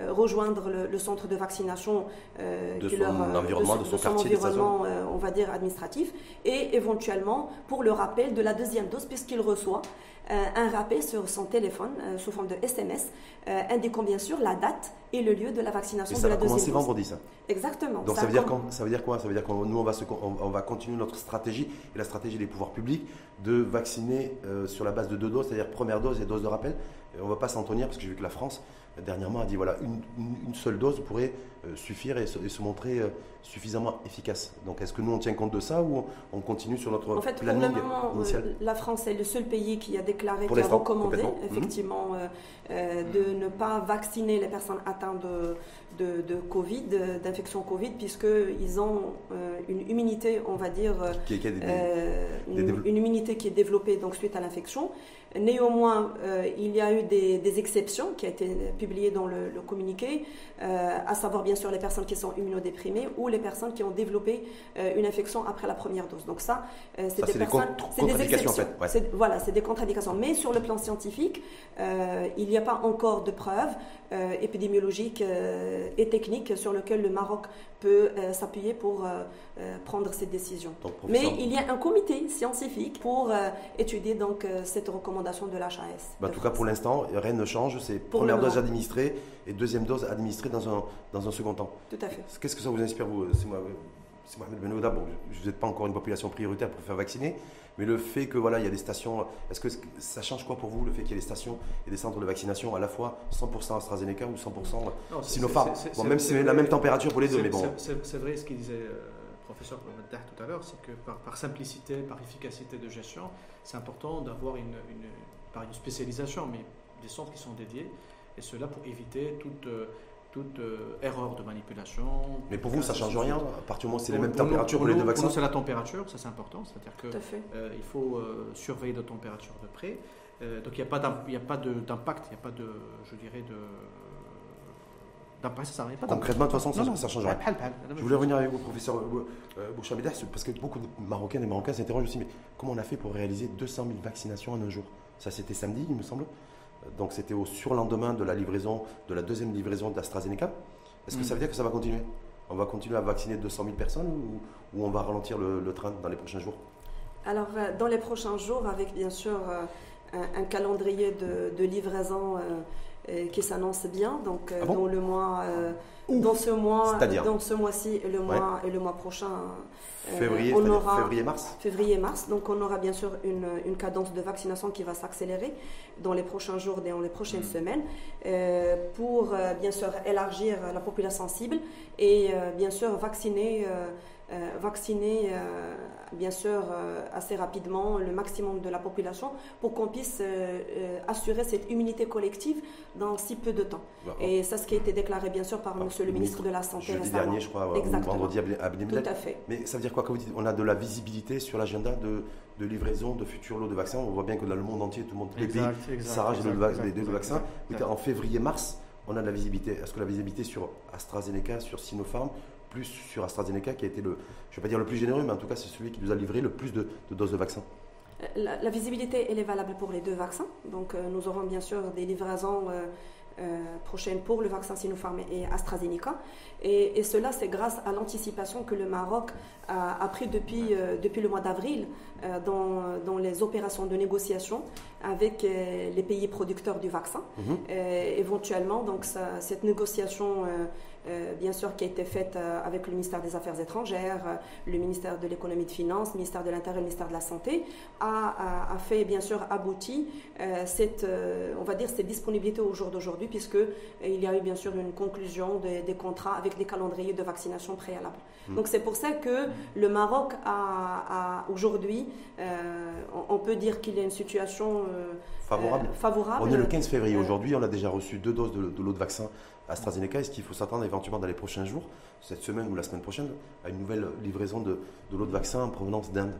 rejoindre le, centre de vaccination de son environnement, de, son, quartier, environnement, on va dire administratif, et éventuellement pour le rappel de la deuxième dose puisqu'il reçoit un rappel sur son téléphone sous forme de SMS indiquant bien sûr la date et le lieu de la vaccination de la deuxième dose. vendredi ça Exactement. Donc ça, veut dire ça veut dire quoi? Ça veut dire que nous, on va, on, va continuer notre stratégie, et la stratégie des pouvoirs publics, de vacciner euh, sur la base de deux doses, c'est-à-dire première dose et dose de rappel. on ne va pas s'en tenir, parce que j'ai vu que la France, dernièrement, a dit voilà, une, seule dose pourrait euh, suffire et se, montrer euh, suffisamment efficace. Donc est-ce que nous, on tient compte de ça ou on, continue sur notre en fait, planning pour le moment, la France est le seul pays qui a déclaré, qui a recommandé, mhm. effectivement, de ne pas vacciner les personnes atteintes de de, Covid, d'infection Covid, puisqu'ils ont euh, une immunité, on va dire, euh, une, immunité qui est développée donc, suite à l'infection. Néanmoins, euh, il y a eu des, exceptions qui ont été publiées dans le, communiqué, à savoir bien sûr les personnes qui sont immunodéprimées ou les personnes qui ont développé une infection après la première dose. Donc ça, c'est des, personnes, c'est des exceptions. En fait. Voilà, c'est des contre-indications. Mais sur le plan scientifique, il n'y a pas encore de preuves épidémiologiques et techniques sur lesquelles le Maroc peut euh, s'appuyer pour euh, euh, prendre cette décision. Mais il y a un comité scientifique pour étudier donc cette recommandation de l'HAS. Bah, en tout cas, pour l'instant, rien ne change. C'est première dose administrée et deuxième dose administrée dans un, dans un second temps. Tout à fait. Qu'est-ce que ça vous inspire, vous C'est moi, Mohamed Benouda. Bon, vous n'êtes pas encore une population prioritaire pour faire vacciner, mais le fait que voilà, il y a des stations, est-ce que ça change quoi pour vous le fait qu'il y ait des stations et des centres de vaccination à la fois 100% AstraZeneca ou 100% Sinopharm Même si c'est la même température pour les deux, mais bon. C'est vrai ce qu'il disait le euh, professeur tout à l'heure, c'est que par, simplicité, par efficacité de gestion, c'est important d'avoir une, une, une spécialisation, mais des centres qui sont dédiés, et cela pour éviter toute euh, toute euh, erreur de manipulation. Mais pour vous, ça ne change rien À partir du moment où c'est les mêmes températures pour, les deux vaccins Pour nous, c'est la température, ça c'est important. C'est-à-dire qu'il euh, faut euh, surveiller la température de près. donc il n'y a pas d'impact, il n'y a pas de, je dirais, de. D'impact, ça pas Concrètement, de toute façon, ça ne change rien. Je voulais revenir avec vous, professeur Bouchamida, parce que beaucoup de Marocains et Marocains s'interrogent aussi, mais comment on a fait pour réaliser 200 000 vaccinations en un jour? Ça, c'était samedi, il me semble. Donc c'était au surlendemain de la livraison, de la deuxième livraison d'AstraZeneca. Est-ce que ça veut dire que ça va continuer? On va continuer à vacciner 200 000 personnes ou, on va ralentir le, train dans les prochains jours? Alors euh, dans les prochains jours, avec bien sûr euh, un, calendrier de, livraison qui s'annonce bien. Donc, ah dans le mois, dans ce mois, dans ce mois-ci et le mois et le mois prochain. Février, on aura, février-mars Février-mars. Donc on aura bien sûr une, une, cadence de vaccination qui va s'accélérer dans les prochains jours et dans les prochaines mm. semaines pour bien sûr élargir la population cible et bien sûr vacciner euh, vacciner, euh, bien sûr, euh, assez rapidement le maximum de la population pour qu'on puisse assurer cette immunité collective dans si peu de temps. Et ça, ce qui a été déclaré, bien sûr, par Monsieur le ministre de la Santé jeudi dernier, je crois, vendredi à Tout à fait. Mais ça veut dire quoi quand vous dites? On a de la visibilité sur l'agenda de, de, livraison de futurs lots de vaccins On voit bien que dans le monde entier, tout le monde, les pays s'arrachent les deux vaccins. En février-mars, on a de la visibilité. Est-ce que la visibilité sur AstraZeneca, sur Sinopharm, plus sur AstraZeneca qui a été le, je ne vais pas dire le plus généreux, mais en tout cas c'est celui qui nous a livré le plus de, doses de vaccins. La, la, visibilité, elle est valable pour les deux vaccins. Donc euh, nous aurons bien sûr des livraisons euh, euh, prochaines pour le vaccin Sinopharm et AstraZeneca. Et, cela, c'est grâce à l'anticipation que le Maroc a, pris depuis, depuis le mois d'avril dans, dans, les opérations de négociation avec les pays producteurs du vaccin. Mhm. éventuellement, donc cette négociation euh, bien sûr, qui a été faite euh, avec le ministère des Affaires étrangères, euh, le ministère de l'économie et des finances, le ministère de l'Intérieur, le ministère de la Santé, a, a, fait bien sûr abouti cette, on va dire, cette disponibilité au jour d'aujourd'hui, puisque il y a eu bien sûr une conclusion des contrats avec des calendriers de vaccination préalables. Hmm. Donc c'est pour ça que le Maroc a, aujourd'hui, on, peut dire qu'il y a une situation favorable. favorable. On est le 15 février aujourd'hui, on a déjà reçu deux doses de, de l'eau de vaccin AstraZeneca, est-ce qu'il faut s'attendre éventuellement dans les prochains jours, cette semaine ou la semaine prochaine, à une nouvelle livraison de, de l'eau de vaccin en provenance d'Inde?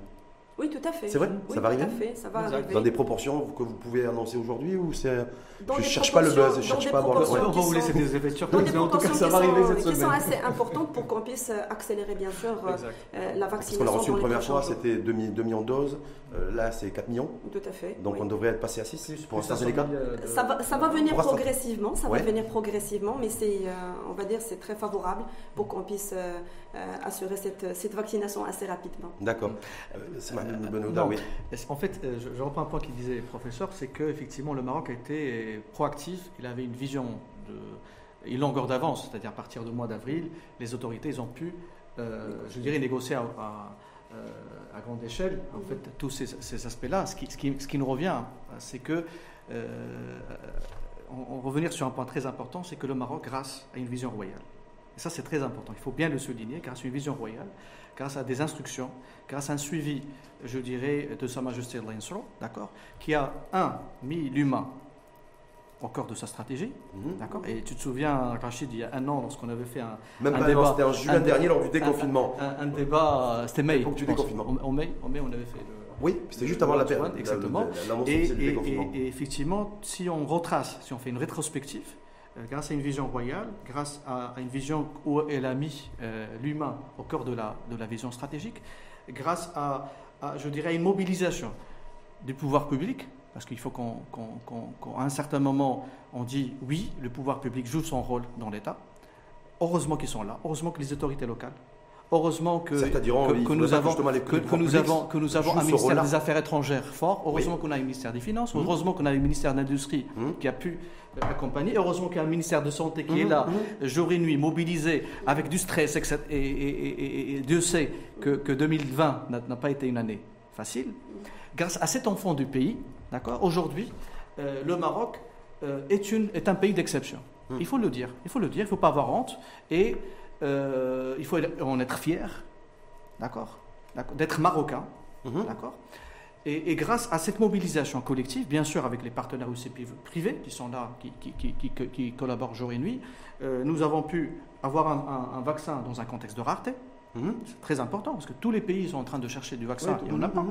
Oui, tout à fait. C'est vrai? Ça va arriver ça va arriver. Dans des proportions que vous pouvez annoncer aujourd'hui ou c'est Je ne cherche pas le buzz, je ne cherche pas à avoir le On va vous laisser des effets surprises, mais en tout cas, ça va arriver cette semaine. Qui sont assez importantes pour qu'on puisse accélérer, bien sûr, euh, la vaccination. Parce qu'on a reçu une première fois, c'était 2, millions de doses. Euh, là, c'est 4 millions. Tout à fait. Donc, on devrait être passé à 6 pour AstraZeneca ça va, ça va venir progressivement. Ça va venir progressivement, mais c'est, euh, on va dire, c'est très favorable pour qu'on puisse assurer cette, cette vaccination assez rapidement. D'accord. C'est oui. En fait, euh, je, reprends un point qu'il disait le professeur, c'est qu'effectivement le Maroc a été proactif, il avait une vision de une longueur d'avance, c'est-à-dire à partir du mois d'avril, les autorités ils ont pu, euh, je dirais, négocier à, euh, à, grande échelle en fait tous ces, aspects-là. Ce qui, nous revient, c'est que on, revenir sur un point très important, c'est que le Maroc, grâce à une vision royale, ça c'est très important, il faut bien le souligner, grâce à une vision royale, grâce à des instructions, grâce à un suivi, je dirais, de Sa Majesté l'Insro, d'accord, qui a, un, mis l'humain au cœur de sa stratégie. Mhm. D'accord? Et tu te souviens, Rachid, il y a un an, lorsqu'on avait fait un, Même un débat. C'était en juin dernier, lors du déconfinement. Un, débat, c'était mai. Du déconfinement. En, mai, en mai, on avait fait le. Oui, c'était juste avant la période. Exactement. et, et, effectivement, si on retrace, si on fait une rétrospective, euh, grâce à une vision royale, grâce à, une vision où elle a mis euh, l'humain au cœur de la, de la vision stratégique, grâce à, je dirais, une mobilisation du pouvoir public, parce qu'il faut qu'à un certain moment, on dit oui, le pouvoir public joue son rôle dans l'État. Heureusement qu'ils sont là, heureusement que les autorités locales, Heureusement que, que, nous avons, que, nous avons, que nous avons un ministère des Affaires étrangères fort. Heureusement qu'on a un ministère des Finances. Mmh. Heureusement qu'on a un ministère de l'Industrie mmh. qui a pu euh, accompagner. Heureusement qu'il y a un ministère de Santé qui est mmh. là, jour et nuit, mobilisé, avec du stress. Et, et, Dieu sait que, 2020 n'a pas été une année facile. Grâce à cet enfant du pays, d'accord, aujourd'hui, euh, le Maroc euh, est, une, est un pays d'exception. Il faut le dire. Il faut le dire. Il ne faut pas avoir honte. Et euh, il faut en être fier, d'accord? D'être marocain, mhm. d'accord? Et, grâce à cette mobilisation collective, bien sûr avec les partenaires aussi privés qui sont là, qui, collaborent jour et nuit, nous avons pu avoir un, vaccin dans un contexte de rareté, Mhm. C'est très important parce que tous les pays sont en train de chercher du vaccin et on n'a pas.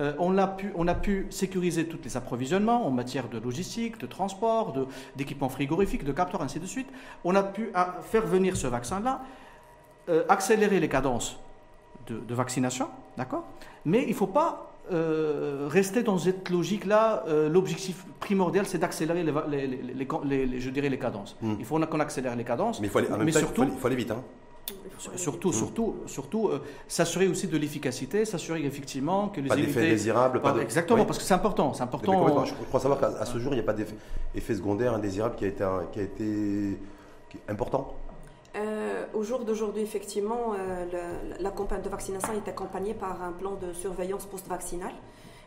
Euh, on, a pu, on a pu sécuriser tous les approvisionnements en matière de logistique, de transport, d'équipements frigorifiques, de capteurs, ainsi de suite. On a pu faire venir ce vaccin-là, euh, accélérer les cadences de, vaccination, d'accord? Mais il ne faut pas euh, rester dans cette logique-là. L'objectif primordial, c'est d'accélérer les, les, je dirais les cadences. Mhm. Il faut qu'on accélère les cadences. Mais, il faut aller, surtout, il faut aller vite. Hein Surtout, surtout, surtout, s'assurer aussi de l'efficacité, s'assurer effectivement que les pas d'effet désirable, pas exactement, parce que c'est important, c'est important. je crois savoir qu'à ce jour, il n'y a pas d'effet secondaire indésirable qui a été, qui a été important. Euh, au jour d'aujourd'hui, effectivement, euh, la campagne de vaccination est accompagnée par un plan de surveillance post-vaccinale.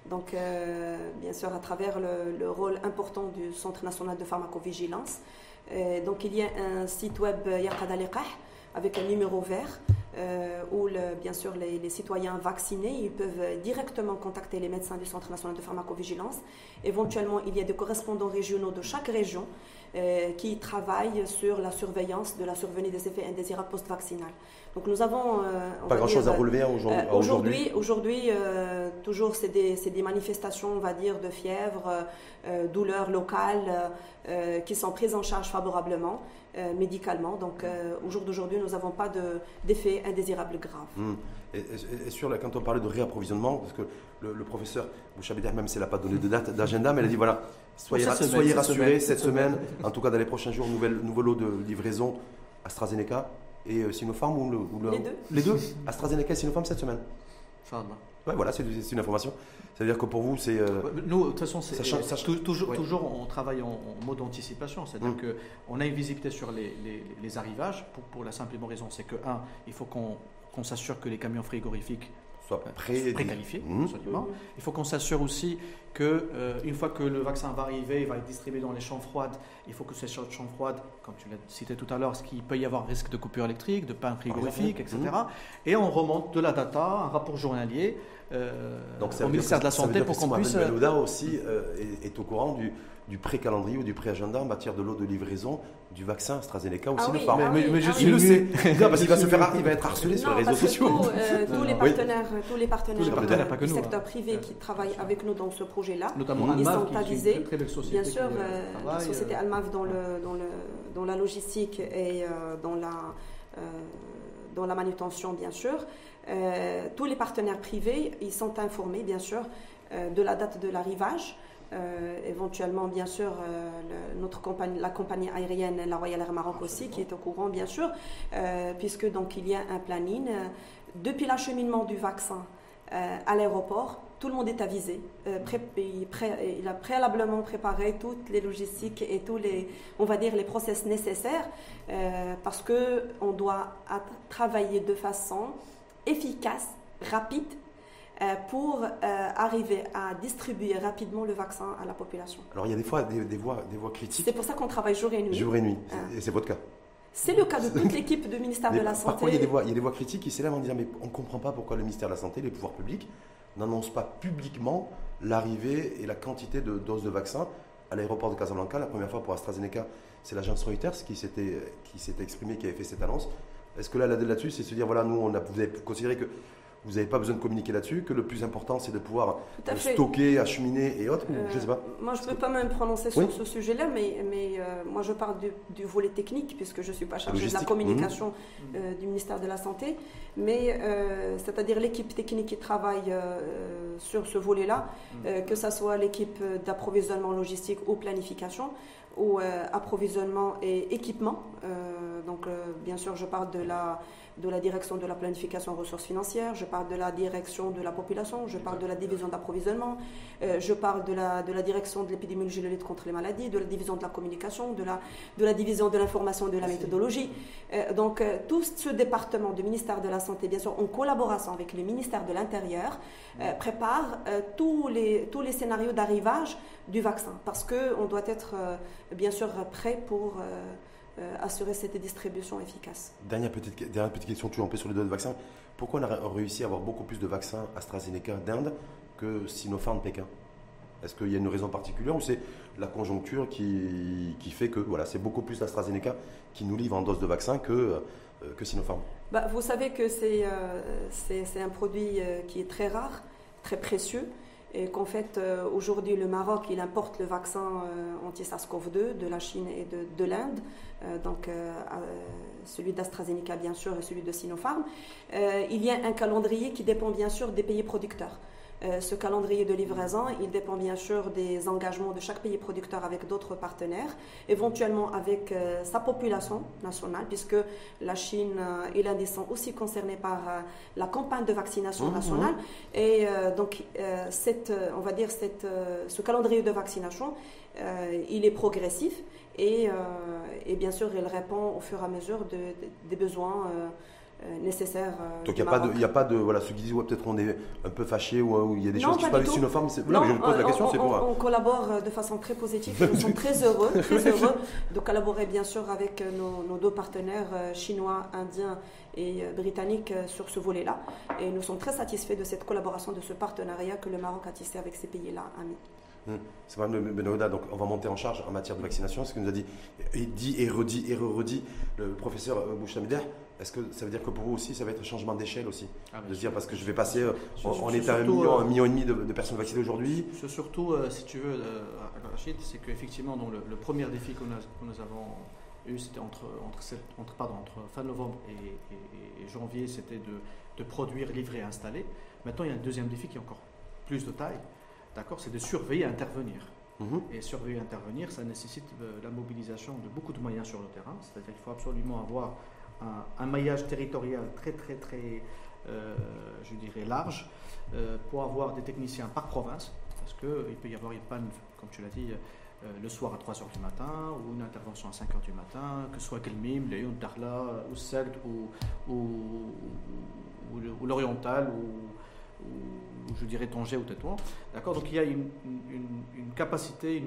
Donc, euh, bien sûr, à travers le, rôle important du Centre national de pharmacovigilance. donc, il y a un site web Yaqad avec un numéro vert où, bien sûr, les, les, citoyens vaccinés ils peuvent directement contacter les médecins du Centre national de pharmacovigilance. Éventuellement, il y a des correspondants régionaux de chaque région euh, qui travaillent sur la surveillance de la survenue des effets indésirables post-vaccinal. Donc nous avons... Euh, Pas grand-chose à relever hein, euh, aujourd'hui Aujourd'hui, toujours, c'est des, des, manifestations, on va dire, de fièvre, douleurs locales qui sont prises en charge favorablement. Médicalement. Donc, au jour d'aujourd'hui, nous n'avons pas d'effets indésirables graves. Hmm. Et, sur la, quand on parlait de réapprovisionnement, parce que le, professeur Bouchabéder, même s'il n'a pas donné de date, d'agenda, mais il a dit voilà, soyez, rassurés cette, semaine, en tout cas dans les prochains jours, nouvelle, nouveau lot de livraison AstraZeneca et euh, Sinopharm ou, le, Les deux. Les deux AstraZeneca et Sinopharm cette semaine? Ouais, voilà, c'est une information. Ça veut dire que pour vous, c'est. Euh, nous, de toute façon, c'est, toujours, toujours, on travaille en, mode anticipation. C'est-à-dire mm. qu'on a une visibilité sur les, les, arrivages pour, pour, la simple et bonne raison c'est que, un, il faut qu'on qu'on s'assure que les camions frigorifiques pré. Mmh. Il faut qu'on s'assure aussi que euh, une fois que le vaccin va arriver, il va être distribué dans les chambres froides. Il faut que ces chambres froides, comme tu l'as cité tout à l'heure, ce qu'il peut y avoir risque de coupure électrique, de pain frigorifique, etc. Mmh. Et on remonte de la data, un rapport journalier euh, au ministère de la Santé pour qu'on puisse. Aussi euh, est, au courant du, du pré-calendrier ou du pré-agenda en matière de l'eau de livraison du vaccin AstraZeneca ou ah Sinopharm. Ah mais, je suis le sait. parce qu'il va se faire, il va être harcelé sur les réseaux sociaux. Euh, tous, les partenaires, tous les partenaires, du secteur hein. privé qui travaillent avec nous dans ce projet-là, ils sont avisés. Bien sûr, la société Almav dans, le, dans, le, dans la logistique et dans la dans la manutention, bien sûr. Euh, tous les partenaires privés, ils sont informés, bien sûr, euh, de la date de l'arrivage. Euh, éventuellement, bien sûr, notre compagnie, la compagnie aérienne, la Royal Air Maroc aussi, qui est au courant, bien sûr, puisque donc il y a un planning. depuis l'acheminement du vaccin à l'aéroport, tout le monde est avisé. il, a préalablement préparé toutes les logistiques et tous les, on va dire, les process nécessaires parce que on doit travailler de façon efficace, rapide, euh, pour euh, arriver à distribuer rapidement le vaccin à la population. Alors il y a des fois des, voix, des voix critiques. C'est pour ça qu'on travaille jour et nuit. Jour et nuit, ah. et c'est votre cas. C'est le cas de toute l'équipe du ministère de la Santé. Parfois, il y, a des voix, il y a des voix critiques qui s'élèvent en disant mais on ne comprend pas pourquoi le ministère de la Santé, les pouvoirs publics, n'annoncent pas publiquement l'arrivée et la quantité de doses de vaccins à l'aéroport de Casablanca. La première fois pour AstraZeneca, c'est l'agence Reuters qui s'était exprimée, qui avait fait cette annonce. Est-ce que là, là-dessus, c'est se dire, voilà, nous, on a, vous avez considéré que vous n'avez pas besoin de communiquer là-dessus, que le plus important, c'est de pouvoir stocker, acheminer et autres Je sais pas. Euh, moi, je ne peux pas même prononcer sur ce sujet-là, mais, mais euh, moi, je parle du, volet technique, puisque je ne suis pas chargée de la communication mmh. euh, du ministère de la Santé. Mais c'est-à-dire l'équipe technique qui travaille sur ce volet-là, mmh. que ce soit l'équipe d'approvisionnement logistique ou planification, ou approvisionnement et équipement. donc, bien sûr, je parle de la de la direction de la planification ressources financières, je parle de la direction de la population, je parle de la division d'approvisionnement, euh, je parle de la, de la direction de l'épidémiologie et de la lutte contre les maladies, de la division de la communication, de la, de la division de l'information et de la méthodologie. Euh, donc euh, tout ce département du ministère de la Santé, bien sûr en collaboration avec le ministère de l'Intérieur, prépare tous, les, tous les scénarios d'arrivage du vaccin parce qu'on doit être bien sûr prêt pour... Euh, assurer cette distribution efficace. Dernière petite, dernière petite question, tu en sur les données de vaccins. Pourquoi on a réussi à avoir beaucoup plus de vaccins AstraZeneca d'Inde que Sinopharm Pékin? Est-ce qu'il y a une raison particulière ou c'est la conjoncture qui, qui fait que voilà, c'est beaucoup plus AstraZeneca qui nous livre en doses de vaccins que, euh, que Sinopharm? Bah, Vous savez que c'est euh, c'est un produit qui est très rare, très précieux et qu'en fait, euh, aujourd'hui, le Maroc, il importe le vaccin euh, anti-SARS-CoV-2 de la Chine et de, de l'Inde, euh, donc celui d'AstraZeneca, bien sûr, et celui de Sinopharm. il y a un calendrier qui dépend, bien sûr, des pays producteurs. Ce calendrier de livraison, il dépend bien sûr des engagements de chaque pays producteur avec d'autres partenaires, éventuellement avec sa population nationale, puisque la Chine et l'Inde sont aussi concernés par la campagne de vaccination mmh, nationale. Mmh. Et donc, cette, on va dire, cette, ce calendrier de vaccination, il est progressif et, et, bien sûr, il répond au fur et à mesure des besoins euh, nécessaire. Euh, Donc il n'y a, pas de, y a pas de. Voilà, ceux qui disent ouais, peut-être qu'on est un peu fâché ou il y a des choses qui ne sont pas uniformes. Non, je pose la question, c'est pour. On, collabore euh, de façon très positive. Nous sommes très heureux, très heureux de collaborer bien sûr avec nos, deux partenaires chinois, indiens et britanniques sur ce volet-là. Et nous sommes très satisfaits de cette collaboration, de ce partenariat que le Maroc a tissé avec ces pays-là, amis. Hum. C'est vrai, Benoît, donc on va monter en charge en matière de vaccination. Ce que nous a dit, et dit et redit et redit le professeur Bouchamider. Est-ce que ça veut dire que pour vous aussi, ça va être un changement d'échelle aussi ah, De se dire, parce que je vais passer, euh, on, est à un million, un million et demi de, personnes vaccinées aujourd'hui. Surtout, euh, si tu veux, euh, Rachid, c'est qu'effectivement, le, premier défi que nous, avons eu, c'était entre, entre, pardon, entre fin novembre et, janvier, c'était de, produire, livrer, installer. Maintenant, il y a un deuxième défi qui est encore plus de taille, d'accord C'est de surveiller et intervenir. Mhm. Et surveiller et intervenir, ça nécessite la mobilisation de beaucoup de moyens sur le terrain. C'est-à-dire qu'il faut absolument avoir un, maillage territorial très très très, euh, je dirais, large euh, pour avoir des techniciens par province, parce qu'il peut y avoir une panne, comme tu l'as dit, euh, le soir à 3h du matin, ou une intervention à 5h du matin, que ce soit Kelmim, Léon, Darla, ou Seld, ou, ou, l'Oriental, ou, je dirais Tanger ou Tétouan. D'accord? Donc il y a une, capacité,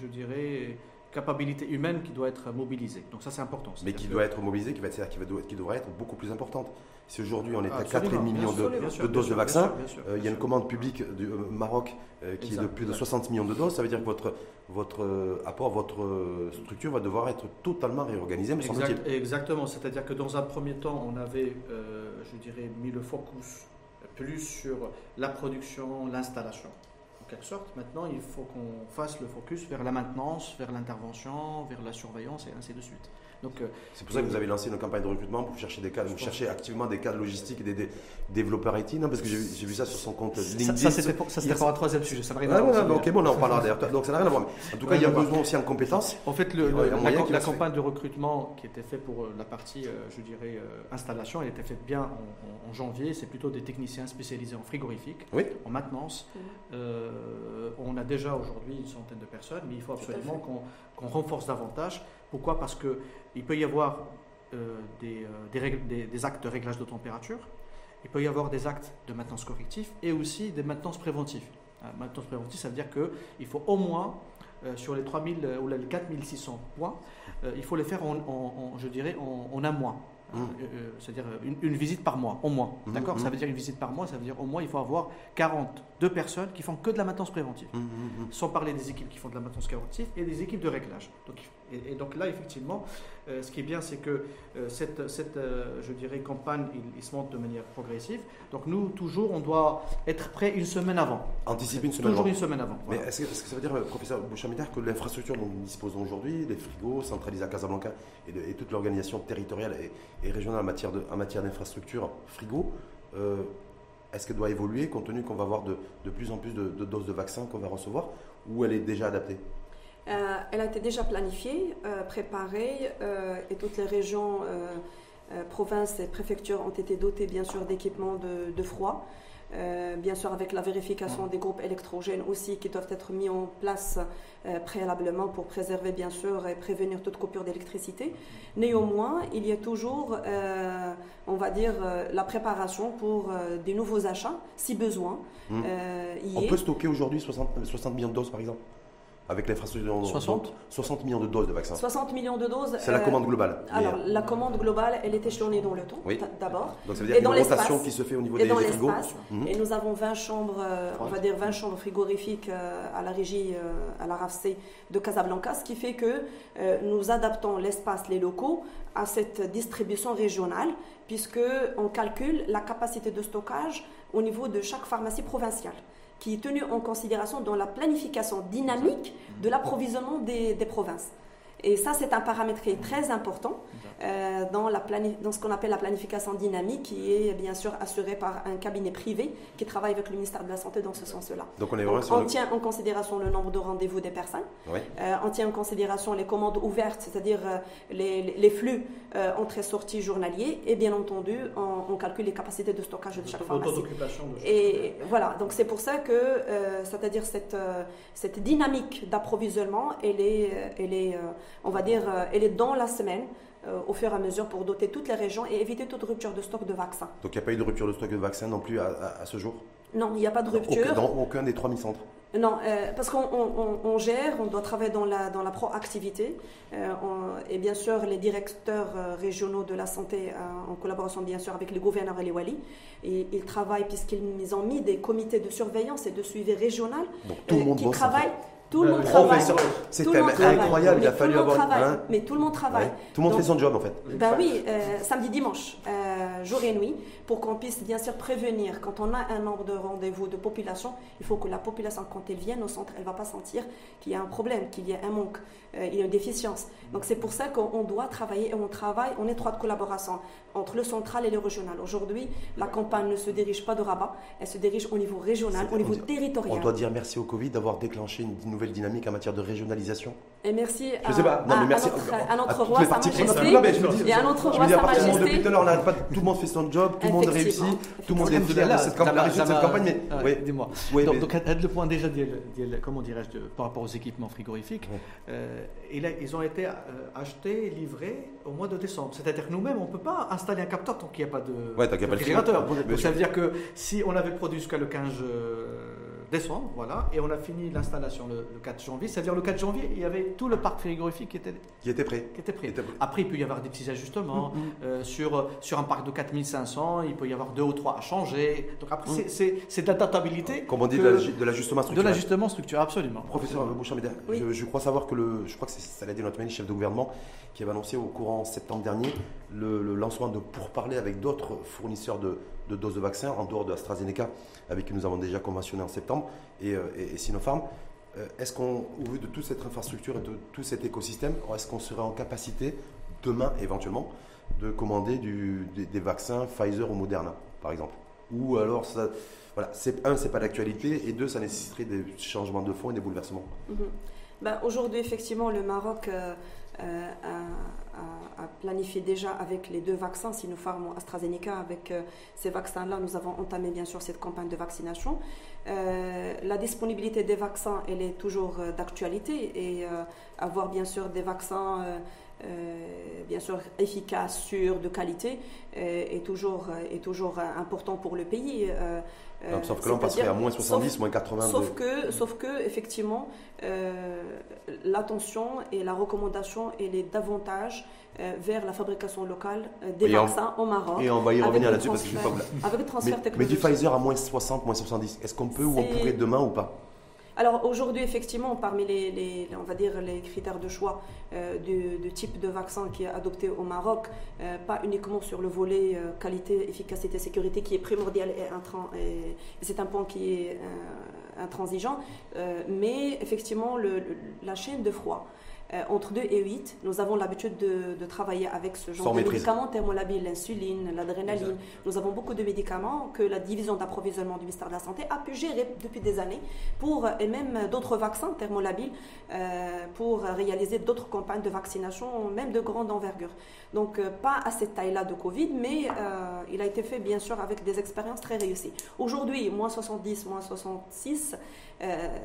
je dirais, capacité humaine qui doit être mobilisée. Donc ça c'est important. Mais qui doit être mobilisée, qui, va être, qui, va, qui devrait être beaucoup plus importante. Si aujourd'hui on est à 4 millions de, doses de vaccins, euh, il y a une commande publique du euh, Maroc euh, qui est de plus de 60 millions de doses, ça veut dire que votre, votre apport, votre structure va devoir être totalement réorganisée, me semble-t-il. Exactement, c'est-à-dire que dans un premier temps, on avait, je dirais, mis le focus plus sur la production, l'installation quelque sorte. Maintenant, il faut qu'on fasse le focus vers la maintenance, vers l'intervention, vers la surveillance et ainsi de suite. Euh, c'est pour ça que vous avez lancé une campagne de recrutement pour chercher des cadres, vous cherchez activement des cadres logistiques et des, développeurs IT, non? Parce que j'ai vu ça sur son compte LinkedIn. Ça, c'était pour, un troisième sujet, ça n'a rien à voir. ok, bon, on en parlera d'ailleurs. Donc ça n'a rien à voir. En tout cas, il y a besoin aussi en compétences. En fait, le, la, campagne de recrutement qui était faite pour euh, la partie, euh, je dirais, installation, elle était faite bien en, janvier. C'est plutôt des techniciens spécialisés en frigorifique, en maintenance. on a déjà aujourd'hui une centaine de personnes, mais il faut absolument qu'on renforce davantage. Pourquoi? Parce que il peut y avoir euh, euh, des, actes de réglage de température, il peut y avoir des actes de maintenance corrective et aussi des maintenances préventives. Euh, maintenance préventive, ça veut dire qu'il faut au moins, sur les 3000 ou les 4600 points, il faut les faire en, je dirais, en un mois. Mmh. C'est-à-dire une, visite par mois, au moins. Mmh, D'accord? mmh. Ça veut dire une visite par mois, ça veut dire au moins il faut avoir 42 personnes qui font que de la maintenance préventive. Sans parler des équipes qui font de la maintenance préventive et des équipes de réglage. Donc, et, donc là, effectivement, euh, ce qui est bien, c'est que cette, cette je dirais, campagne, il, se monte de manière progressive. Donc nous, toujours, on doit être prêt une semaine avant. Anticiper une semaine toujours avant. une semaine avant. Mais est-ce que, ça veut dire, professeur Bouchamidar, que l'infrastructure dont nous disposons aujourd'hui, les frigos centralisés à Casablanca et, et toute l'organisation territoriale est et régionale en matière, de, en matière d'infrastructure frigo, euh, est-ce qu'elle doit évoluer compte tenu qu'on va avoir de, de, plus en plus de, doses de vaccins qu'on va recevoir ou elle est déjà adaptée? Euh, Elle a été déjà planifiée, euh, préparée et toutes les régions, provinces et préfectures ont été dotées bien sûr d'équipements de, de froid. Euh, bien sûr avec la vérification des groupes électrogènes aussi qui doivent être mis en place euh, préalablement pour préserver bien sûr et prévenir toute coupure d'électricité. Néanmoins, il y a toujours, euh, on va dire, la préparation pour des nouveaux achats si besoin. Mmh. on peut stocker aujourd'hui 60, 60 millions de doses par exemple? Avec l'infrastructure 60 60 millions de doses de vaccins. 60 millions de doses. C'est la commande globale. Alors, la commande globale, elle est échelonnée dans le temps, d'abord. Donc, ça veut dire qu'il y a une rotation qui se fait au niveau des, frigos. Mhm. Et nous avons 20 chambres, euh, on va dire 20 chambres frigorifiques euh, à la régie, euh, à la RAFC de Casablanca, ce qui fait que nous adaptons l'espace, les locaux, à cette distribution régionale, puisqu'on calcule la capacité de stockage au niveau de chaque pharmacie provinciale qui est tenu en considération dans la planification dynamique de l'approvisionnement des, provinces. Et ça, c'est un paramètre qui est très important dans, la dans ce qu'on appelle la planification dynamique, qui est bien sûr assurée par un cabinet privé qui travaille avec le ministère de la Santé dans ce sens-là. Donc on, est on tient en considération le nombre de rendez-vous des personnes, euh, on tient en considération les commandes ouvertes, c'est-à-dire euh, les, les, flux entrée-sortie journaliers, et bien entendu, on, calcule les capacités de stockage de chaque pharmacie. Et voilà, donc c'est pour ça que, c'est-à-dire cette, cette dynamique d'approvisionnement, elle est, elle est on va dire, elle est dans la semaine. Euh, au fur et à mesure pour doter toutes les régions et éviter toute rupture de stock de vaccins. Donc il n'y a pas eu de rupture de stock de vaccins non plus à, ce jour? Non, il n'y a pas de rupture. Dans aucun des 3000 centres non, euh, parce qu'on gère, on doit travailler dans la, dans la proactivité. Euh, et bien sûr, les directeurs régionaux de la santé, en collaboration bien sûr avec les gouverneurs et les WALI, et, ils travaillent puisqu'ils ont mis des comités de surveillance et de suivi régional qui travaillent. Tout le monde travaille. C'est quand même incroyable. Il a fallu avoir. Hein. mais tout le monde travaille. Tout le monde fait son job en fait. Ben oui, euh, samedi, dimanche, euh, jour et nuit, pour qu'on puisse bien sûr prévenir. Quand on a un nombre de rendez-vous de population, il faut que la population, quand elle vienne au centre, elle ne va pas sentir qu'il y a un problème, qu'il y a un manque, euh, il y a une déficience. Donc c'est pour ça qu'on doit travailler et on travaille en étroite collaboration entre le central et le régional. Aujourd'hui, la campagne ne se dirige pas de Rabat, elle se dirige au niveau régional, au niveau territorial. On doit dire merci au Covid d'avoir déclenché une nouvelle dynamique en matière de régionalisation Et merci à, sais pas. Non, mais merci à, notre, roi, sa majesté. et à notre roi, sa majesté. Depuis tout à l'heure, pas, tout le monde fait son job, tout le monde réussit, tout le monde est fier de cette campagne. Mais dis-moi. Donc, le point déjà, comment dirais-je, par rapport aux équipements frigorifiques, euh, ils ont été euh, achetés, livrés au mois de décembre. C'est-à-dire que nous-mêmes, on ne peut pas installer un capteur tant qu'il n'y a pas de réfrigérateur. Donc ça veut dire que si on avait produit jusqu'à le 15 décembre, voilà, et on a fini l'installation le, 4 janvier. C'est-à-dire le 4 janvier, il y avait tout le parc frigorifique qui était, qui était prêt. Qui était prêt. Après, il peut y avoir des petits ajustements. Mm, mm. Euh, sur, sur un parc de 4500, il peut y avoir deux ou trois à changer. Donc après, mm. c'est de l'adaptabilité. Comme on dit, de l'ajustement structurel. De l'ajustement structurel, absolument. Professeur je, je, crois savoir que le, je crois que ça l'a dit notre chef de gouvernement, qui avait annoncé au courant septembre dernier le, lancement de pourparlers avec d'autres fournisseurs de, doses de vaccins en dehors de AstraZeneca, avec qui nous avons déjà conventionné en septembre, et, euh, Sinopharm. Euh, est-ce qu'on, au vu de toute cette infrastructure et de tout cet écosystème, est-ce qu'on serait en capacité, demain éventuellement, de commander des, vaccins Pfizer ou Moderna, par exemple? Ou alors, ça, voilà, un, c'est pas d'actualité, et deux, ça nécessiterait des changements de fonds et des bouleversements. Ben, aujourd'hui, effectivement, le Maroc euh, euh, à, planifier déjà avec les deux vaccins, Sinopharm ou AstraZeneca. Avec euh, ces vaccins-là, nous avons entamé bien sûr cette campagne de vaccination. Euh, la disponibilité des vaccins, elle est toujours d'actualité et avoir bien sûr des vaccins bien sûr efficaces, sûrs, de qualité est toujours, est toujours important pour le pays. Sauf que là, on passerait à moins 70, moins 80. Sauf, que, sauf que, effectivement, l'attention et la recommandation, elle est davantage euh, vers la fabrication locale euh, des vaccins au Maroc. Et on va y revenir là-dessus parce que je suis pas Avec le transfert mais, mais du Pfizer à moins 60, moins 70, est-ce qu'on peut ou on pourrait demain ou pas? Alors aujourd'hui, effectivement, parmi les, on va dire les critères de choix euh, du, type de vaccin qui est adopté au Maroc, pas uniquement sur le volet qualité, efficacité, sécurité qui est primordial et, c'est un point qui est intransigeant, mais effectivement la chaîne de froid. Euh, entre 2 et 8, nous avons l'habitude de, travailler avec ce genre de médicaments, thermolabile, l'insuline, l'adrénaline. Nous avons beaucoup de médicaments que la division d'approvisionnement du ministère de la Santé a pu gérer depuis des années, pour, et même d'autres vaccins thermolabiles, euh, pour réaliser d'autres campagnes de vaccination, même de grande envergure. Donc, euh, pas à cette taille-là de Covid, mais il a été fait, bien sûr, avec des expériences très réussies. Aujourd'hui, moins 70, moins 66,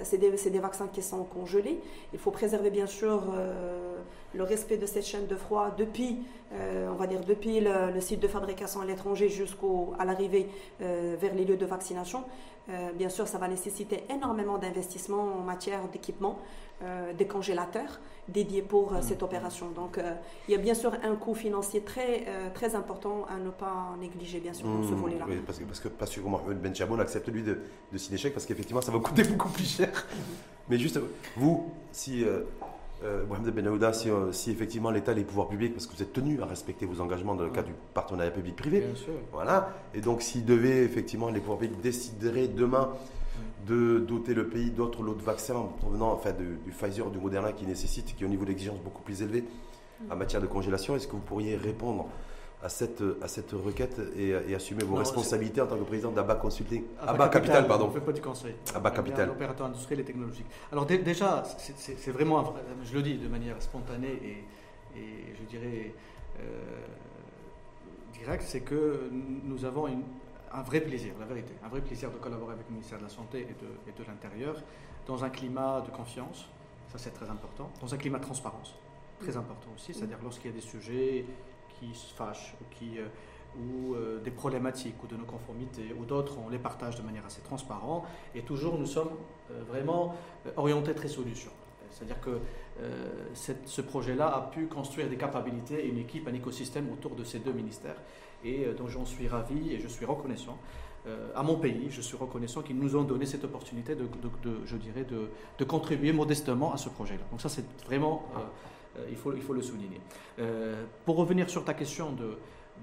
c'est des, des, vaccins qui sont congelés. Il faut préserver, bien sûr, le respect de cette chaîne de froid depuis, euh, on va dire, depuis le, site de fabrication à l'étranger jusqu'à l'arrivée euh, vers les lieux de vaccination. bien sûr, ça va nécessiter énormément d'investissements en matière d'équipement, des congélateurs dédiés pour mmh. cette opération. Donc, il y a bien sûr un coût financier très, très important à ne pas négliger, bien sûr, dans ce mmh. volet-là. Oui, parce que, parce que, parce que Ben accepte lui de, de signer chèque parce qu'effectivement, ça va coûter beaucoup plus cher. Mmh. Mais juste, vous, si euh, Mohamed Ben si, si, effectivement l'État et les pouvoirs publics, parce que vous êtes tenu à respecter vos engagements dans le cadre du partenariat public-privé, voilà, et donc s'ils devaient effectivement, les pouvoirs publics décideraient demain de doter le pays d'autres lots de vaccins provenant enfin, du Pfizer du Moderna qui nécessitent, qui un niveau d'exigence beaucoup plus élevé en matière de congélation, est-ce que vous pourriez répondre à cette, à cette requête et, assumer vos responsabilités en tant que président d'ABA Consulting ABA, Capital, pardon. On fait pas du conseil. ABA Capital. Opérateur industriel et technologique. Alors déjà, c'est vraiment, je le dis de manière spontanée et, et je dirais euh, directe, c'est que nous avons un vrai plaisir, la vérité, un vrai plaisir de collaborer avec le ministère de la Santé et de, et de l'Intérieur dans un climat de confiance, ça c'est très important, dans un climat de transparence, très important aussi, c'est-à-dire lorsqu'il y a des sujets qui se fâchent ou, qui, euh, ou euh, des problématiques ou de nos conformités ou d'autres, on les partage de manière assez transparente et toujours nous sommes euh, vraiment orientés très solutions. C'est-à-dire que ce projet-là a pu construire des capacités, une équipe, un écosystème autour de ces deux ministères et dont j'en suis ravi et je suis reconnaissant. à mon pays, je suis reconnaissant qu'ils nous ont donné cette opportunité de, je dirais, de, contribuer modestement à ce projet-là. Donc ça, c'est vraiment euh, il, faut, il faut le souligner. Euh, pour revenir sur ta question de,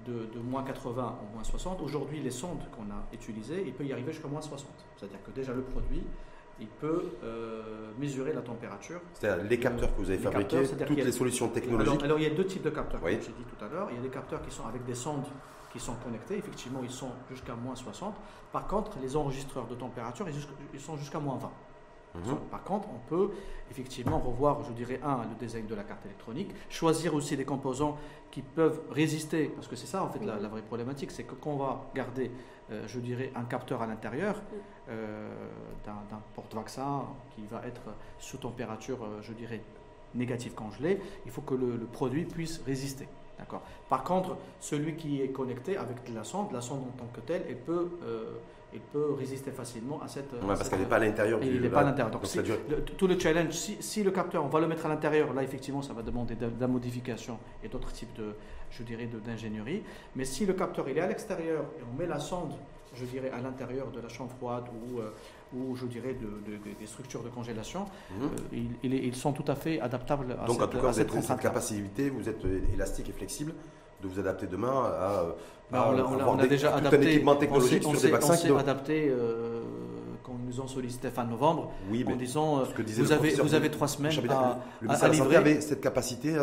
de, moins 80 au moins 60, aujourd'hui, les sondes qu'on a utilisées, il peut y arriver jusqu'à moins 60. C'est-à-dire que déjà le produit, il peut euh, mesurer la température. C'est-à-dire les capteurs que vous avez fabriqués, toutes les solutions technologiques. Alors, il y a deux types de capteurs, comme j'ai dit tout à l'heure. Il y a des capteurs qui sont avec des sondes qui sont connectés. Effectivement, ils sont jusqu'à moins 60. Par contre, les enregistreurs de température, ils sont jusqu'à moins 20. Mhm. Par contre, on peut effectivement revoir, je dirais, un, le design de la carte électronique, choisir aussi des composants qui peuvent résister, parce que c'est ça en fait la, vraie problématique, c'est que quand on va garder, euh, je dirais, un capteur à l'intérieur euh, d'un porte-vaccin qui va être sous température, euh, je dirais, négative congelée, il faut que le, le produit puisse résister. Par contre, celui qui est connecté avec la sonde, la sonde en tant que telle, elle peut il peut résister facilement à cette. Ouais, parce qu'elle n'est pas à l'intérieur. Il n'est pas à l'intérieur. Donc, tout le challenge, si, le capteur, on va le mettre à l'intérieur, là effectivement, ça va demander de, la modification et d'autres types de, je dirais, d'ingénierie. Mais si le capteur il est à l'extérieur et on met la sonde, je dirais, à l'intérieur de la chambre froide ou, euh, ou je dirais des structures de congélation, mhm. euh, ils, sont tout à fait adaptables à Donc, en tout cas, vous avez cette capacité, vous êtes élastique et flexible de vous adapter demain à bah, on, a, déjà adapté, un équipement technologique sur des vaccins. On s'est adapté euh, quand ils nous ont sollicité fin novembre oui, en disant euh, vous, avez, vous avez trois semaines à, le à, livrer. avait cette capacité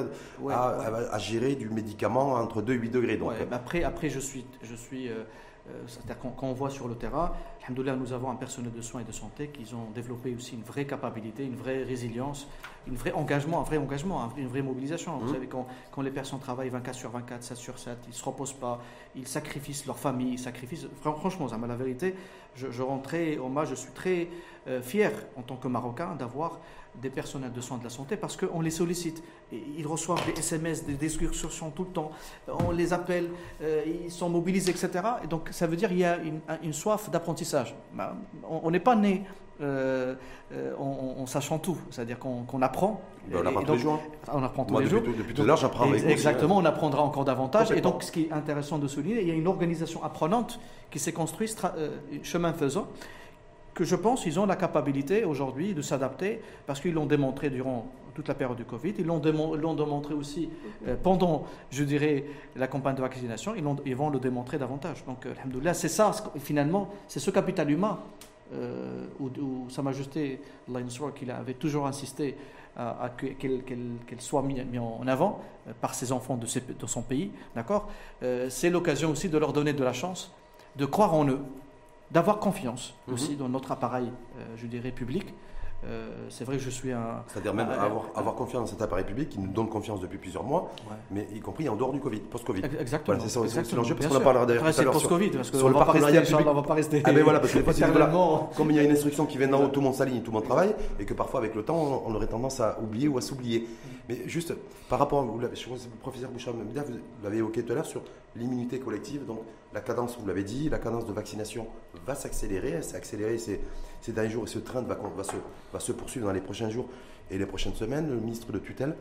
à, gérer du médicament entre 2 et 8 degrés. Donc. après, après, je suis, je suis euh, euh, c'est-à-dire quand, on voit sur le terrain, nous avons un personnel de soins et de santé qui ont développé aussi une vraie capacité, une vraie résilience, un vrai engagement, un vrai engagement, une vraie mobilisation. Vous mmh. savez, quand, quand, les personnes travaillent 24 sur 24, 7 sur 7, ils ne se reposent pas, ils sacrifient leur famille, ils sacrifient. Franchement, ça, la vérité, je, je rentrais hommage, je suis très euh, fier en tant que Marocain d'avoir des personnels de soins de la santé parce qu'on les sollicite. Ils reçoivent des SMS, des excursions tout le temps. On les appelle, euh, ils sont mobilisés, etc. Et donc ça veut dire qu'il y a une, soif d'apprentissage. Ben, on n'est pas né euh, euh, en, sachant tout, c'est-à-dire qu'on apprend. Ben, on apprend tous les jours. On apprend tous les jours. Depuis, tout à l'heure, j'apprends avec Exactement, on apprendra encore davantage. Et donc, ce qui est intéressant de souligner, il y a une organisation apprenante qui s'est construite chemin faisant que je pense qu'ils ont la capacité aujourd'hui de s'adapter parce qu'ils l'ont démontré durant toute la période du Covid, ils l'ont démontré aussi euh, pendant, je dirais, la campagne de vaccination, ils, vont le démontrer davantage. Donc, euh, c'est ça, finalement, c'est ce capital humain euh, où, Sa Majesté, qu'il avait toujours insisté à, qu'elle soit mise mis en avant euh, par ses enfants de, de son pays, d'accord C'est l'occasion aussi de leur donner de la chance, de croire en eux, d'avoir confiance mhm. aussi dans notre appareil, euh, je dirais, public. Euh, c'est vrai que je suis un. C'est-à-dire même avoir, avoir, confiance dans cet appareil public qui nous donne confiance depuis plusieurs mois, mais y compris en dehors du Covid, post-Covid. Exactement. c'est ça, c'est l'enjeu, parce qu'on en parlera d'ailleurs. C'est post-Covid, parce que sur le partenariat public. On va pas rester. Ah, mais voilà, parce que comme il y a une instruction qui vient d'en haut, tout le monde s'aligne, tout le monde travaille, et que parfois, avec le temps, on aurait tendance à oublier ou à s'oublier. Mais juste par rapport, vous le professeur Bouchard, vous l'avez évoqué tout à l'heure sur l'immunité collective, donc la cadence, vous l'avez dit, la cadence de vaccination va s'accélérer, elle s'est accélérée ces, ces, derniers jours et ce train va, va, se, va, se, poursuivre dans les prochains jours et les prochaines semaines. Le ministre de tutelle,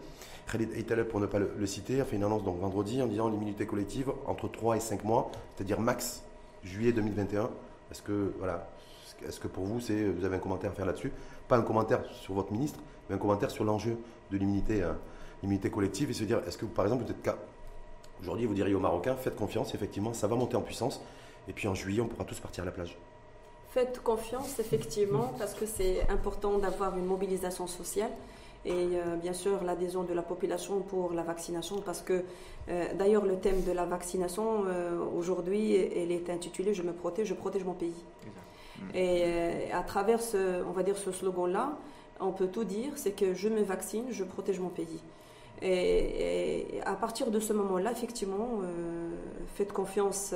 Khalid Eitaleb, pour ne pas le, citer, a fait une annonce donc vendredi en disant l'immunité collective entre 3 et 5 mois, c'est-à-dire max juillet 2021. Est-ce que, voilà, Est-ce que pour vous, c'est, vous avez un commentaire à faire là-dessus? Pas un commentaire sur votre ministre, mais un commentaire sur l'enjeu de l'immunité, l'immunité collective et se dire, est-ce que par exemple, vous êtes aujourd'hui, vous diriez aux Marocains, faites confiance, effectivement, ça va monter en puissance, et puis en juillet, on pourra tous partir à la plage. Faites confiance, effectivement, parce que c'est important d'avoir une mobilisation sociale et euh, bien sûr l'adhésion de la population pour la vaccination parce que euh, d'ailleurs le thème de la vaccination euh, aujourd'hui elle est intitulée je me protège je protège mon pays et à travers ce on va dire ce slogan là on peut tout dire c'est que je me vaccine je protège mon pays et, à partir de ce moment là effectivement faites confiance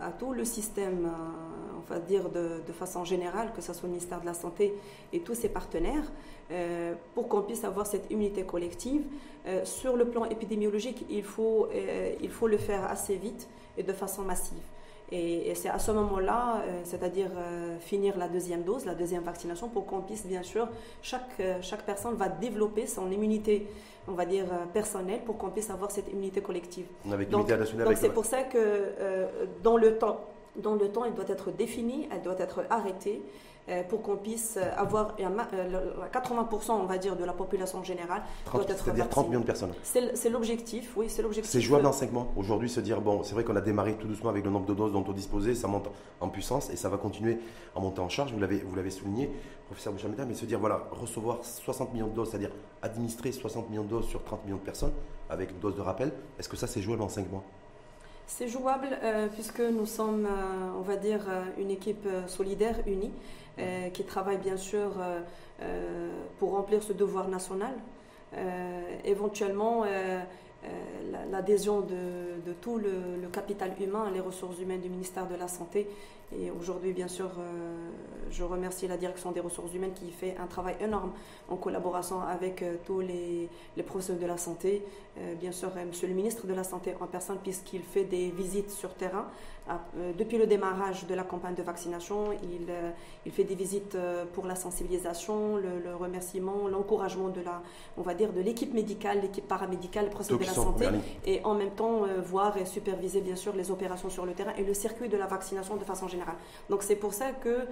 à tout le système on va dire de, façon générale, que ce soit le ministère de la Santé et tous ses partenaires, euh, pour qu'on puisse avoir cette immunité collective. Euh, sur le plan épidémiologique, il faut, euh, il faut le faire assez vite et de façon massive. Et, c'est à ce moment-là, c'est-à-dire finir la deuxième dose, la deuxième vaccination, pour qu'on puisse, bien sûr, chaque, chaque personne va développer son immunité, on va dire, personnelle, pour qu'on puisse avoir cette immunité collective. donc, donc c'est pour ça que dans le temps, dans le temps, elle doit être définie, elle doit être arrêtée euh, pour qu'on puisse avoir 80% euh, on va dire de la population générale 30, doit être c'est-à-dire 30 millions de personnes. C'est l'objectif, oui, c'est l'objectif. C'est jouable dans 5 mois. Aujourd'hui, se dire bon, c'est vrai qu'on a démarré tout doucement avec le nombre de doses dont on disposait, ça monte en puissance et ça va continuer à monter en charge. Vous l'avez, vous l'avez souligné, professeur Bouchameda, mais se dire voilà, recevoir 60 millions de doses, c'est-à-dire administrer 60 millions de doses sur 30 millions de personnes avec une dose de rappel, est-ce que ça c'est jouable en 5 mois? C'est jouable euh, puisque nous sommes, euh, on va dire, euh, une équipe solidaire, unie, qui travaille bien sûr pour remplir ce devoir national. éventuellement, l'adhésion de, tout le, capital humain, les ressources humaines du ministère de la Santé. Et aujourd'hui, bien sûr, je remercie la direction des ressources humaines qui fait un travail énorme en collaboration avec euh, tous les, les, professionnels de la santé. Euh, bien sûr, euh, Monsieur le ministre de la Santé en personne, puisqu'il fait des visites sur terrain. Ah, depuis le démarrage de la campagne de vaccination, il, il fait des visites pour la sensibilisation, le, remerciement, l'encouragement de la, on va dire, de l'équipe médicale, l'équipe paramédicale, les professionnels de la santé, et en même temps voir et superviser bien sûr les opérations sur le terrain et le circuit de la vaccination de façon générale. Donc c'est pour ça que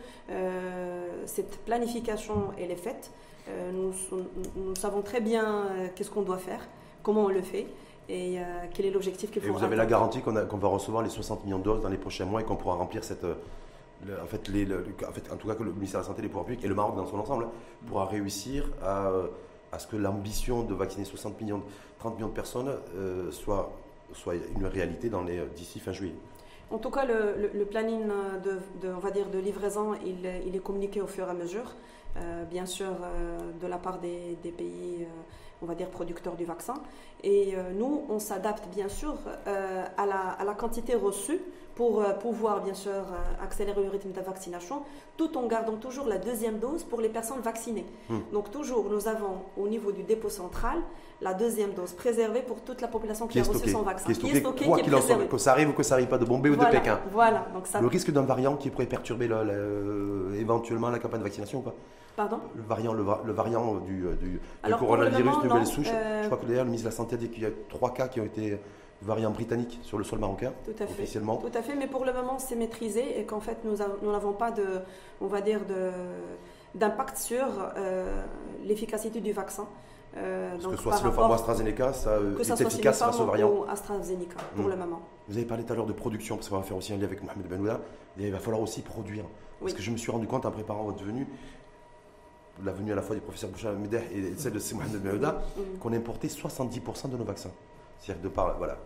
cette planification elle est faite. Euh, nous, savons très bien euh, qu'est-ce qu'on doit faire, comment on le fait et euh, quel est l'objectif qu'il faut. Et vous avez la garantie qu'on va recevoir les 60 millions de doses dans les prochains mois et qu'on pourra remplir cette. en, fait, les, en, fait, en tout cas, que le ministère de la Santé, les pouvoirs publics et le Maroc dans son ensemble pourra réussir à, à ce que l'ambition de vacciner 60 millions, 30 millions de personnes soit, soit une réalité d'ici fin juillet. En tout cas, le, planning de, on va dire, de livraison, il, il, est communiqué au fur et à mesure. Euh, bien sûr euh, de la part des, pays, euh, on va dire, producteurs du vaccin. Et nous, on s'adapte bien sûr à la, à, la, quantité reçue pour pouvoir bien sûr accélérer le rythme de vaccination, tout en gardant toujours la deuxième dose pour les personnes vaccinées. Hmm. Donc toujours, nous avons au niveau du dépôt central la deuxième dose préservée pour toute la population qui, a reçu son vaccin. Qui est stocké, quoi qu'il en soit, que ça arrive ou que ça n'arrive pas de Bombay ou de Pékin. Voilà. Donc Le risque d'un variant qui pourrait perturber éventuellement la campagne de vaccination ou pas Pardon? Le variant, le, variant du, du, coronavirus de nouvelle souche. Euh, Je crois que d'ailleurs le ministre de la Santé a dit qu'il y a trois cas qui ont été variants britanniques sur le sol marocain, Tout à fait. officiellement. Tout à fait, mais pour le moment c'est maîtrisé et qu'en fait nous n'avons pas de, on va dire, d'impact sur euh, l'efficacité du vaccin. Euh, que ce soit Sinopharm ou AstraZeneca, ça euh, est efficace face au variant ou AstraZeneca, pour hmm. le moment. Vous avez parlé tout à l'heure de production, parce qu'on va faire aussi un lien avec Mohamed Benouda. Il va falloir aussi produire. Parce que je me suis rendu compte en préparant votre venue, la venue à la fois du professeur Bouchard Medeh et celle de Mohamed Benouda, hmm. qu'on importait 70% de nos vaccins. C'est-à-dire de par voilà,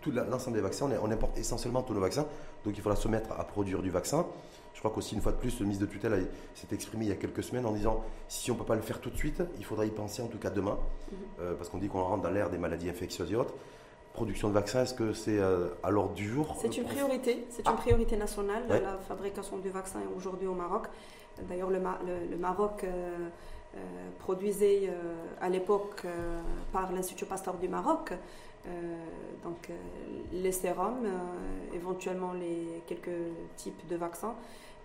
tout l'ensemble des vaccins, on, importe essentiellement tous nos vaccins. Donc il faudra se mettre à produire du vaccin. Je crois qu'aussi, une fois de plus, le ministre de tutelle s'est exprimé il y a quelques semaines en disant si on ne peut pas le faire tout de suite, il faudra y penser en tout cas demain, mhm. euh, parce qu'on dit qu'on rentre dans l'ère des maladies infectieuses et autres. Production de vaccins, est-ce que c'est euh, à l'ordre du jour C'est une priorité, c'est une ah. priorité nationale, la fabrication du vaccin aujourd'hui au Maroc. D'ailleurs, le, Maroc euh, produisait à l'époque par l'Institut Pasteur du Maroc donc les sérums, éventuellement les quelques types de vaccins.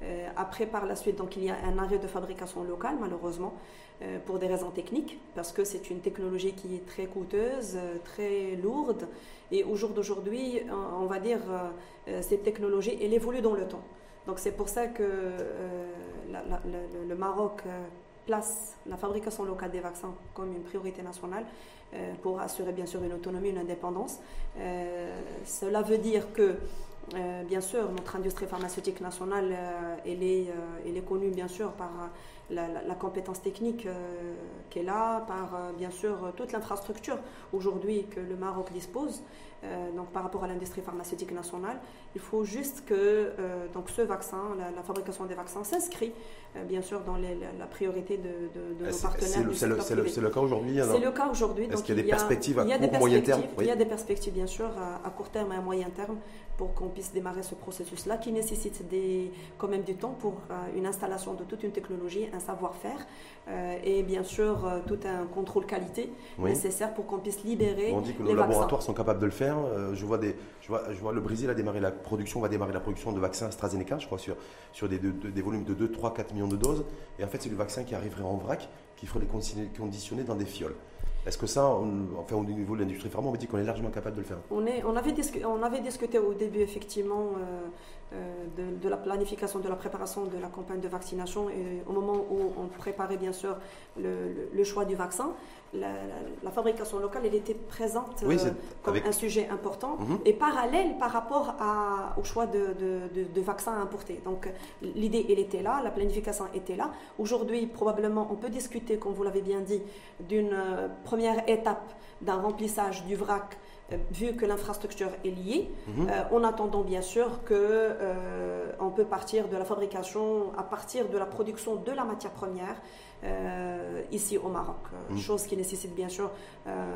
Euh, après, par la suite, donc, il y a un arrêt de fabrication locale, malheureusement, euh, pour des raisons techniques, parce que c'est une technologie qui est très coûteuse, euh, très lourde. Et au jour d'aujourd'hui, on va dire, cette technologie, elle évolue dans le temps. Donc c'est pour ça que le, Maroc place la fabrication locale des vaccins comme une priorité nationale pour assurer bien sûr une autonomie, une indépendance. cela veut dire que bien sûr, notre industrie pharmaceutique nationale, elle, est, elle, est, connue bien sûr par la, compétence technique euh, qu'elle a, par euh, bien sûr toute l'infrastructure aujourd'hui que le Maroc dispose. Euh, donc par rapport à l'industrie pharmaceutique nationale, il faut juste que donc ce vaccin, la, fabrication des vaccins s'inscrit bien sûr dans la, priorité de, nos partenaires. C'est le, cas aujourd'hui C'est le cas aujourd'hui. Est-ce qu'il y a des perspectives à court, moyen terme Il y a des perspectives bien sûr à, court terme et à moyen terme pour qu'on puisse démarrer ce processus-là qui nécessite des, quand même du temps pour une installation de toute une technologie, un savoir-faire euh, et bien sûr euh, tout un contrôle qualité nécessaire pour qu'on puisse libérer. On dit que nos laboratoires sont capables de le faire. Euh, je, vois des, je, vois, je vois le Brésil a démarré la production, va démarrer la production de vaccins AstraZeneca, je crois, sur, sur des, des volumes de 2, 3, 4 millions de doses. Et en fait, c'est le vaccin qui arriverait en vrac, qui ferait les conditionner dans des fioles. Est-ce que ça, enfin au niveau de l'industrie pharma, on me dit qu'on est largement capable de le faire? On, est, on, avait, on avait discuté au début effectivement euh, de, la planification, de la préparation de la campagne de vaccination et au moment où on préparait bien sûr le, choix du vaccin, la, fabrication locale, elle était présente euh, comme un sujet important mhm. et parallèle par rapport à, au choix de, de, vaccins importés. Donc l'idée, elle était là, la planification était là. Aujourd'hui, probablement, on peut discuter, comme vous l'avez bien dit, d'une euh, première étape d'un remplissage du vrac vu que l'infrastructure est liée, mhm. euh, en attendant bien sûr que euh, on peut partir de la fabrication à partir de la production de la matière première ici au Maroc. Mhm. Chose qui nécessite bien sûr.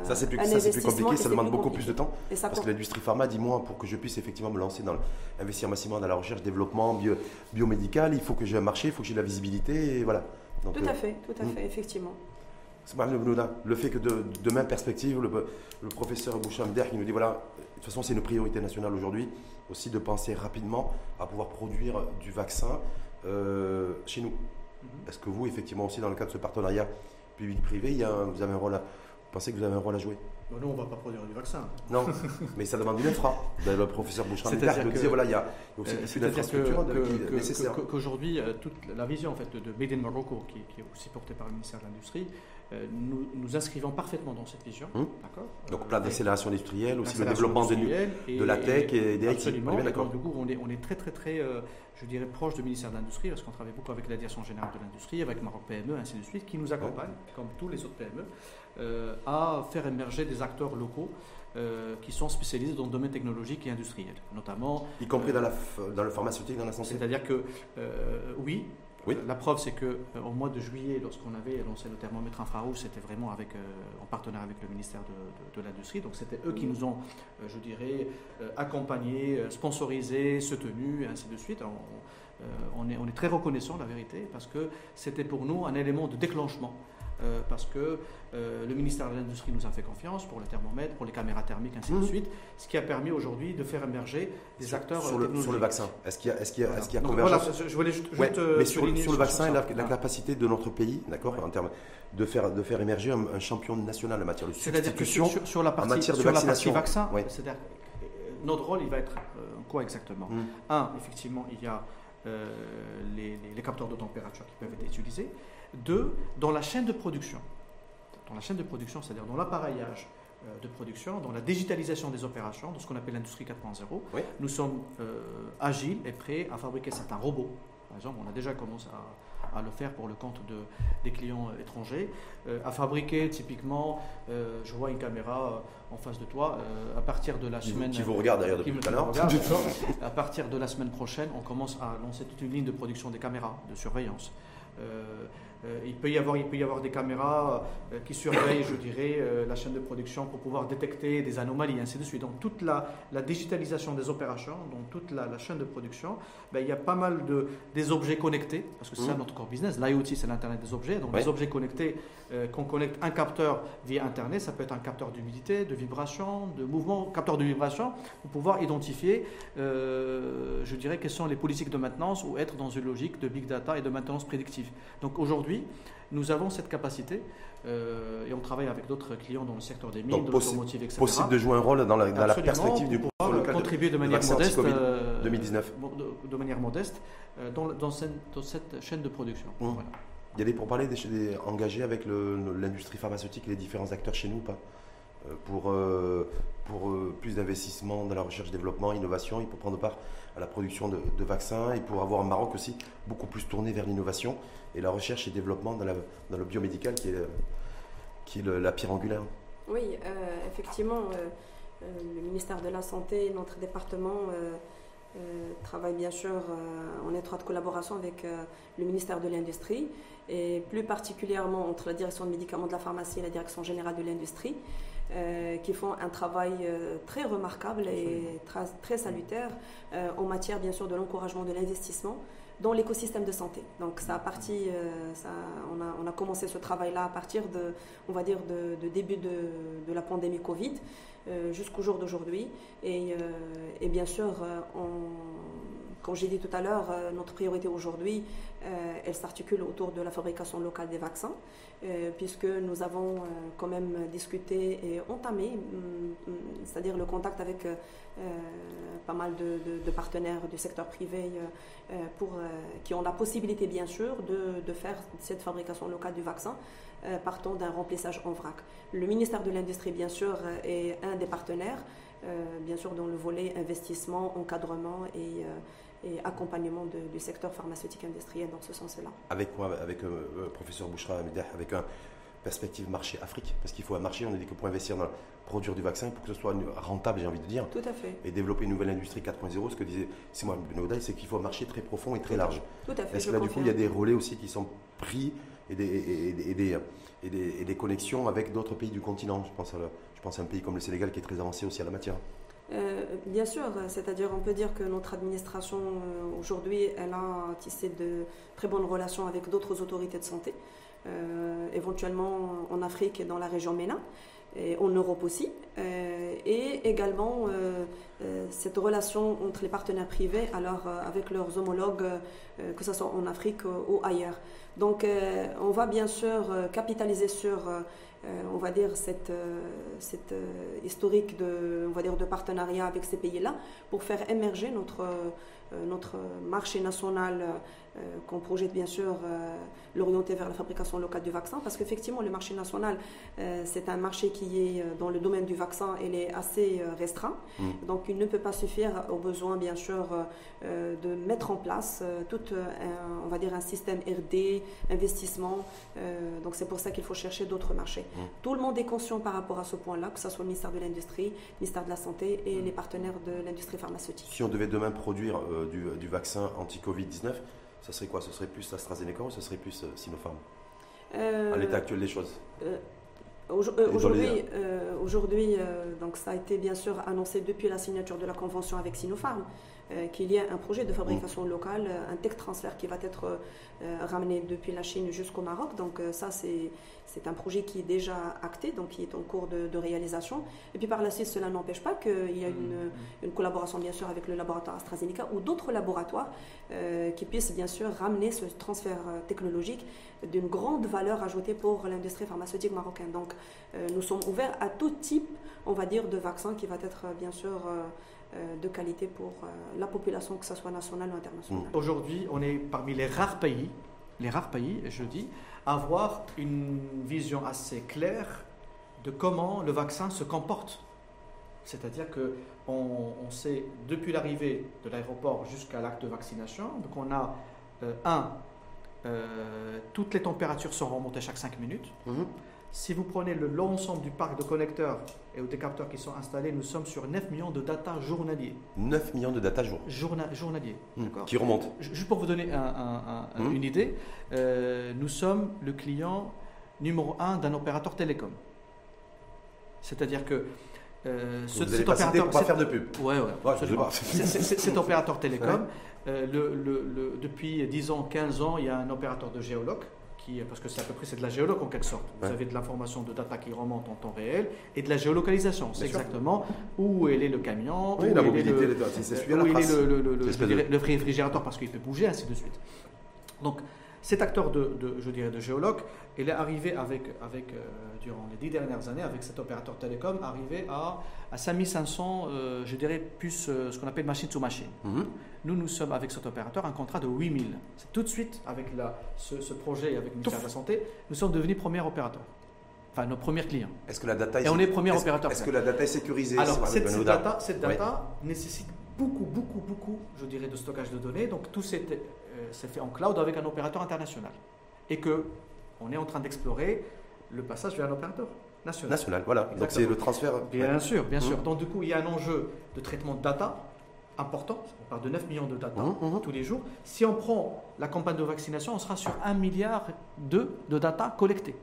ça c'est plus, plus, compliqué, ça demande beaucoup plus de temps. parce que l'industrie pharma dit moi pour que je puisse effectivement me lancer dans investir massivement dans la recherche, développement bio, biomédical, il faut que j'ai un marché, il faut que j'ai de la visibilité et voilà. tout à fait, tout à mhm. fait, effectivement le fait que de, demain, perspective, le, professeur Boucham Der qui nous dit voilà, de toute façon, c'est une priorité nationale aujourd'hui, aussi de penser rapidement à pouvoir produire du vaccin euh, chez nous. Mhm. Est-ce que vous, effectivement, aussi, dans le cadre de ce partenariat public-privé, vous avez un rôle à, vous pensez que vous avez un rôle à jouer? Bah, Nous, on ne va pas produire du vaccin. Non, mais ça demande une infra. Le professeur Bouchard le disait, voilà, il y a aussi une infrastructure que, nécessaire. Qu'aujourd'hui, euh, toute la vision en fait, de Made in Morocco, qui, qui, est aussi portée par le ministère de l'Industrie, euh, nous, nous inscrivons parfaitement dans cette vision. Hum. Donc, plan d'accélération industrielle, aussi le développement de, de la tech et, des Absolument. IT. Absolument. Du coup, on est, on est très, très, très, euh, je dirais, proche du ministère de l'Industrie, parce qu'on travaille beaucoup avec la Direction générale de l'Industrie, avec Maroc PME, ainsi de suite, qui nous accompagne, comme tous les autres PME, euh, à faire émerger des acteurs locaux. qui sont spécialisés dans le domaine technologique et industriel, notamment. Y compris dans, la, dans le pharmaceutique, dans la santé C'est-à-dire que, oui, la preuve, c'est qu'au euh, mois de juillet, lorsqu'on avait lancé le thermomètre infrarouge, c'était vraiment avec, euh, en partenariat avec le ministère de, l'Industrie. Donc c'était eux qui nous ont, euh, je dirais, accompagnés, sponsorisés, soutenus, et ainsi de suite. On, est, on est très reconnaissant, la vérité, parce que c'était pour nous un élément de déclenchement. Parce que le ministère de l'Industrie nous a fait confiance pour le thermomètre, pour les caméras thermiques, ainsi de mmh. suite, ce qui a permis aujourd'hui de faire émerger des acteurs sur le, sur le vaccin. Est-ce qu'il y a, est-ce qu'il y a, est-ce qu'il y a convergence je, voulais juste, mais sur, sur, le vaccin et la, capacité de notre pays, d'accord, en termes de faire, de faire émerger un, champion national en matière de substitution, sur, la partie, en matière de sur vaccination. La partie vaccin, c'est-à-dire notre rôle, il va être quoi exactement mmh. Un, effectivement, il y a les, les capteurs de température qui peuvent être utilisés. Deux, dans la chaîne de production dans la chaîne de production, c'est-à-dire dans l'appareillage euh, de production, dans la digitalisation des opérations, dans ce qu'on appelle l'industrie 4.0, nous sommes euh, agiles et prêts à fabriquer certains robots. Par exemple, on a déjà commencé à, le faire pour le compte de, des clients euh, étrangers, à fabriquer typiquement, je vois une caméra en face de toi, à partir de la semaine... Qui vous regarde d'ailleurs depuis tout à l'heure. à partir de la semaine prochaine, on commence à lancer toute une ligne de production des caméras de surveillance. Euh, il, peut y avoir, il peut y avoir des caméras euh, qui surveillent, je dirais, euh, la chaîne de production pour pouvoir détecter des anomalies, ainsi de suite. Donc toute la, la digitalisation des opérations, donc toute la, chaîne de production, ben, il y a pas mal de des objets connectés, parce que c'est ça mmh. notre core business. L'IoT, c'est l'Internet des objets. Donc des objets connectés, qu'on connecte un capteur via Internet, ça peut être un capteur d'humidité, de vibration, de mouvement, capteur de vibration, pour pouvoir identifier, je dirais, quelles sont les politiques de maintenance ou être dans une logique de big data et de maintenance prédictive. Donc aujourd'hui, nous avons cette capacité euh, et on travaille avec d'autres clients dans le secteur des mines, de l'automotive, etc. Possible de jouer un rôle dans la, dans la perspective du pouvoir contribuer de manière modeste, 2019. De, manière modeste dans, dans, cette, chaîne de production. Mmh. Il y a des pourparlers des, engagés avec l'industrie pharmaceutique et les différents acteurs chez nous ou pas? Euh, pour, euh, pour euh, plus d'investissement dans la recherche-développement, innovation, et pour prendre part à la production de, vaccins et pour avoir un Maroc aussi beaucoup plus tourné vers l'innovation et la recherche et développement dans le biomédical qui est, qui est la pierre angulaire. Oui, effectivement, le ministère de la Santé, notre département travaille bien sûr en étroite collaboration avec le ministère de l'Industrie et plus particulièrement entre la direction de médicaments de la pharmacie et la direction générale de l'industrie. Euh, qui font un travail euh, très remarquable et très, salutaire euh, en matière bien sûr de l'encouragement de l'investissement dans l'écosystème de santé. Donc ça a parti, ça, on, a, on, a, commencé ce travail-là à partir de, on va dire, de, début de, la pandémie Covid jusqu'au jour d'aujourd'hui. Et, et, bien sûr, on, comme j'ai dit tout à l'heure, notre priorité aujourd'hui, elle s'articule autour de la fabrication locale des vaccins. Euh, puisque nous avons euh, quand même discuté et entamé, mm, mm, c'est-à-dire le contact avec euh, pas mal de, partenaires du secteur privé pour, qui ont la possibilité bien sûr de, de, faire cette fabrication locale du vaccin partant d'un remplissage en vrac. Le ministère de l'Industrie bien sûr est un des partenaires, bien sûr dans le volet investissement, encadrement et et accompagnement du secteur pharmaceutique industriel dans ce sens-là. Avec quoi? Avec le euh, euh, professeur Bouchra avec un perspective marché Afrique? Parce qu'il faut un marché, on a dit que pour investir dans produire du vaccin, pour que ce soit rentable, j'ai envie de dire. Tout à fait. Et développer une nouvelle industrie 4.0, ce que disait Simon Benoudaï, c'est qu'il faut un marché très profond et très large. Tout à fait. Est-ce que là, du coup, il y a des relais aussi qui sont pris et des, et, des, et des, connexions avec d'autres pays du continent? Je pense, à, je pense à un pays comme le Sénégal qui est très avancé aussi à la matière. Euh, bien sûr, c'est-à-dire on peut dire que notre administration euh, aujourd'hui, elle a tissé de très bonnes relations avec d'autres autorités de santé, euh, éventuellement en Afrique et dans la région MENA, et en Europe aussi, et également cette relation entre les partenaires privés alors avec leurs homologues, que ce soit en Afrique ou ailleurs. Donc on va bien sûr capitaliser sur on va dire, cette, euh, cette euh, historique de, partenariat avec ces pays-là pour faire émerger notre marché national qu'on projette bien sûr l'orienter vers la fabrication locale du vaccin parce qu'effectivement le marché national c'est un marché qui est dans le domaine du vaccin il est assez restreint mm. donc il ne peut pas suffire aux besoins bien sûr de mettre en place tout un, on va dire un système RD investissement donc c'est pour ça qu'il faut chercher d'autres marchés Mm. Tout le monde est conscient par rapport à ce point-là, que ce soit le ministère de l'Industrie, le ministère de la Santé et mm. les partenaires de l'industrie pharmaceutique. Si on devait demain produire euh, du, vaccin anti-Covid-19, ça serait quoi? Ce serait plus AstraZeneca ou ce serait plus euh, Sinopharm? Euh, À l'état actuel des choses. Aujourd'hui, aujourd'hui donc ça a été bien sûr annoncé depuis la signature de la convention avec Sinopharm. Euh, qu'il y ait un projet de fabrication mm. locale, euh, un tech transfert qui va être euh, ramené depuis la Chine jusqu'au Maroc. Donc ça, c'est un projet qui est déjà acté, donc qui est en cours de, réalisation. Et puis par la suite, cela n'empêche pas qu'il y a une, mm. une, collaboration bien sûr avec le laboratoire AstraZeneca ou d'autres laboratoires qui puissent bien sûr ramener ce transfert technologique d'une grande valeur ajoutée pour l'industrie pharmaceutique marocaine. Donc nous sommes ouverts à tout type, on va dire, de vaccins qui va être bien sûr euh, de qualité pour euh, la population, que ce soit nationale ou internationale. Mm. Aujourd'hui, on est parmi les rares pays, les rares pays, je dis, à avoir une vision assez claire de comment le vaccin se comporte. C'est-à-dire que on, sait depuis l'arrivée de l'aéroport jusqu'à l'acte de vaccination, donc on a euh, un, toutes les températures sont remontées chaque 5 minutes. Mm-hmm. Si vous prenez l'ensemble du parc de connecteurs et des capteurs qui sont installés, nous sommes sur 9 millions de data journaliers. 9 millions de data jour. journaliers. Hmm. qui remontent. Juste pour vous donner hmm. une idée, euh, nous sommes le client numéro 1 d'un opérateur télécom. C'est-à-dire que euh, ce, cet opérateur. Pour pas faire de pub. Ouais, ouais. cet opérateur télécom, euh, le, depuis 10 ans, 15 ans, il y a un opérateur de géologue parce que c'est à peu près c'est de la géologue en quelque sorte. Vous avez de l'information de data qui remonte en temps réel et de la géolocalisation. C'est exactement où est le camion, où la mobilité, est le, où est le, le, le, réfrigérateur parce qu'il peut bouger, ainsi de suite. Donc, Cet acteur de, je dirais, de géologue, il est arrivé avec, avec euh, durant les dix dernières années, avec cet opérateur télécom, arrivé à, à 5500, euh, je dirais, plus euh, ce qu'on appelle machine to machine. Mhm. Nous, nous sommes avec cet opérateur un contrat de 8000. Tout de suite, avec la, ce, projet avec le ministère de la Santé, nous sommes devenus premier opérateur. Enfin, nos premiers clients. Est-ce que la data est, Et on est premier opérateur. Est-ce que la data est sécurisée Alors, cette, cette, data, cette data nécessite beaucoup, beaucoup, beaucoup, je dirais, de stockage de données. Donc, tout c'est fait en cloud avec un opérateur international. Et que on est en train d'explorer le passage vers l'opérateur national. National, voilà. Donc c'est le transfert. Bien sûr, bien sûr. Mmh. Donc du coup, il y a un enjeu de traitement de data important. On parle de 9 millions de data mmh, mmh. tous les jours. Si on prend la campagne de vaccination, on sera sur 1 milliard de, de data collectées.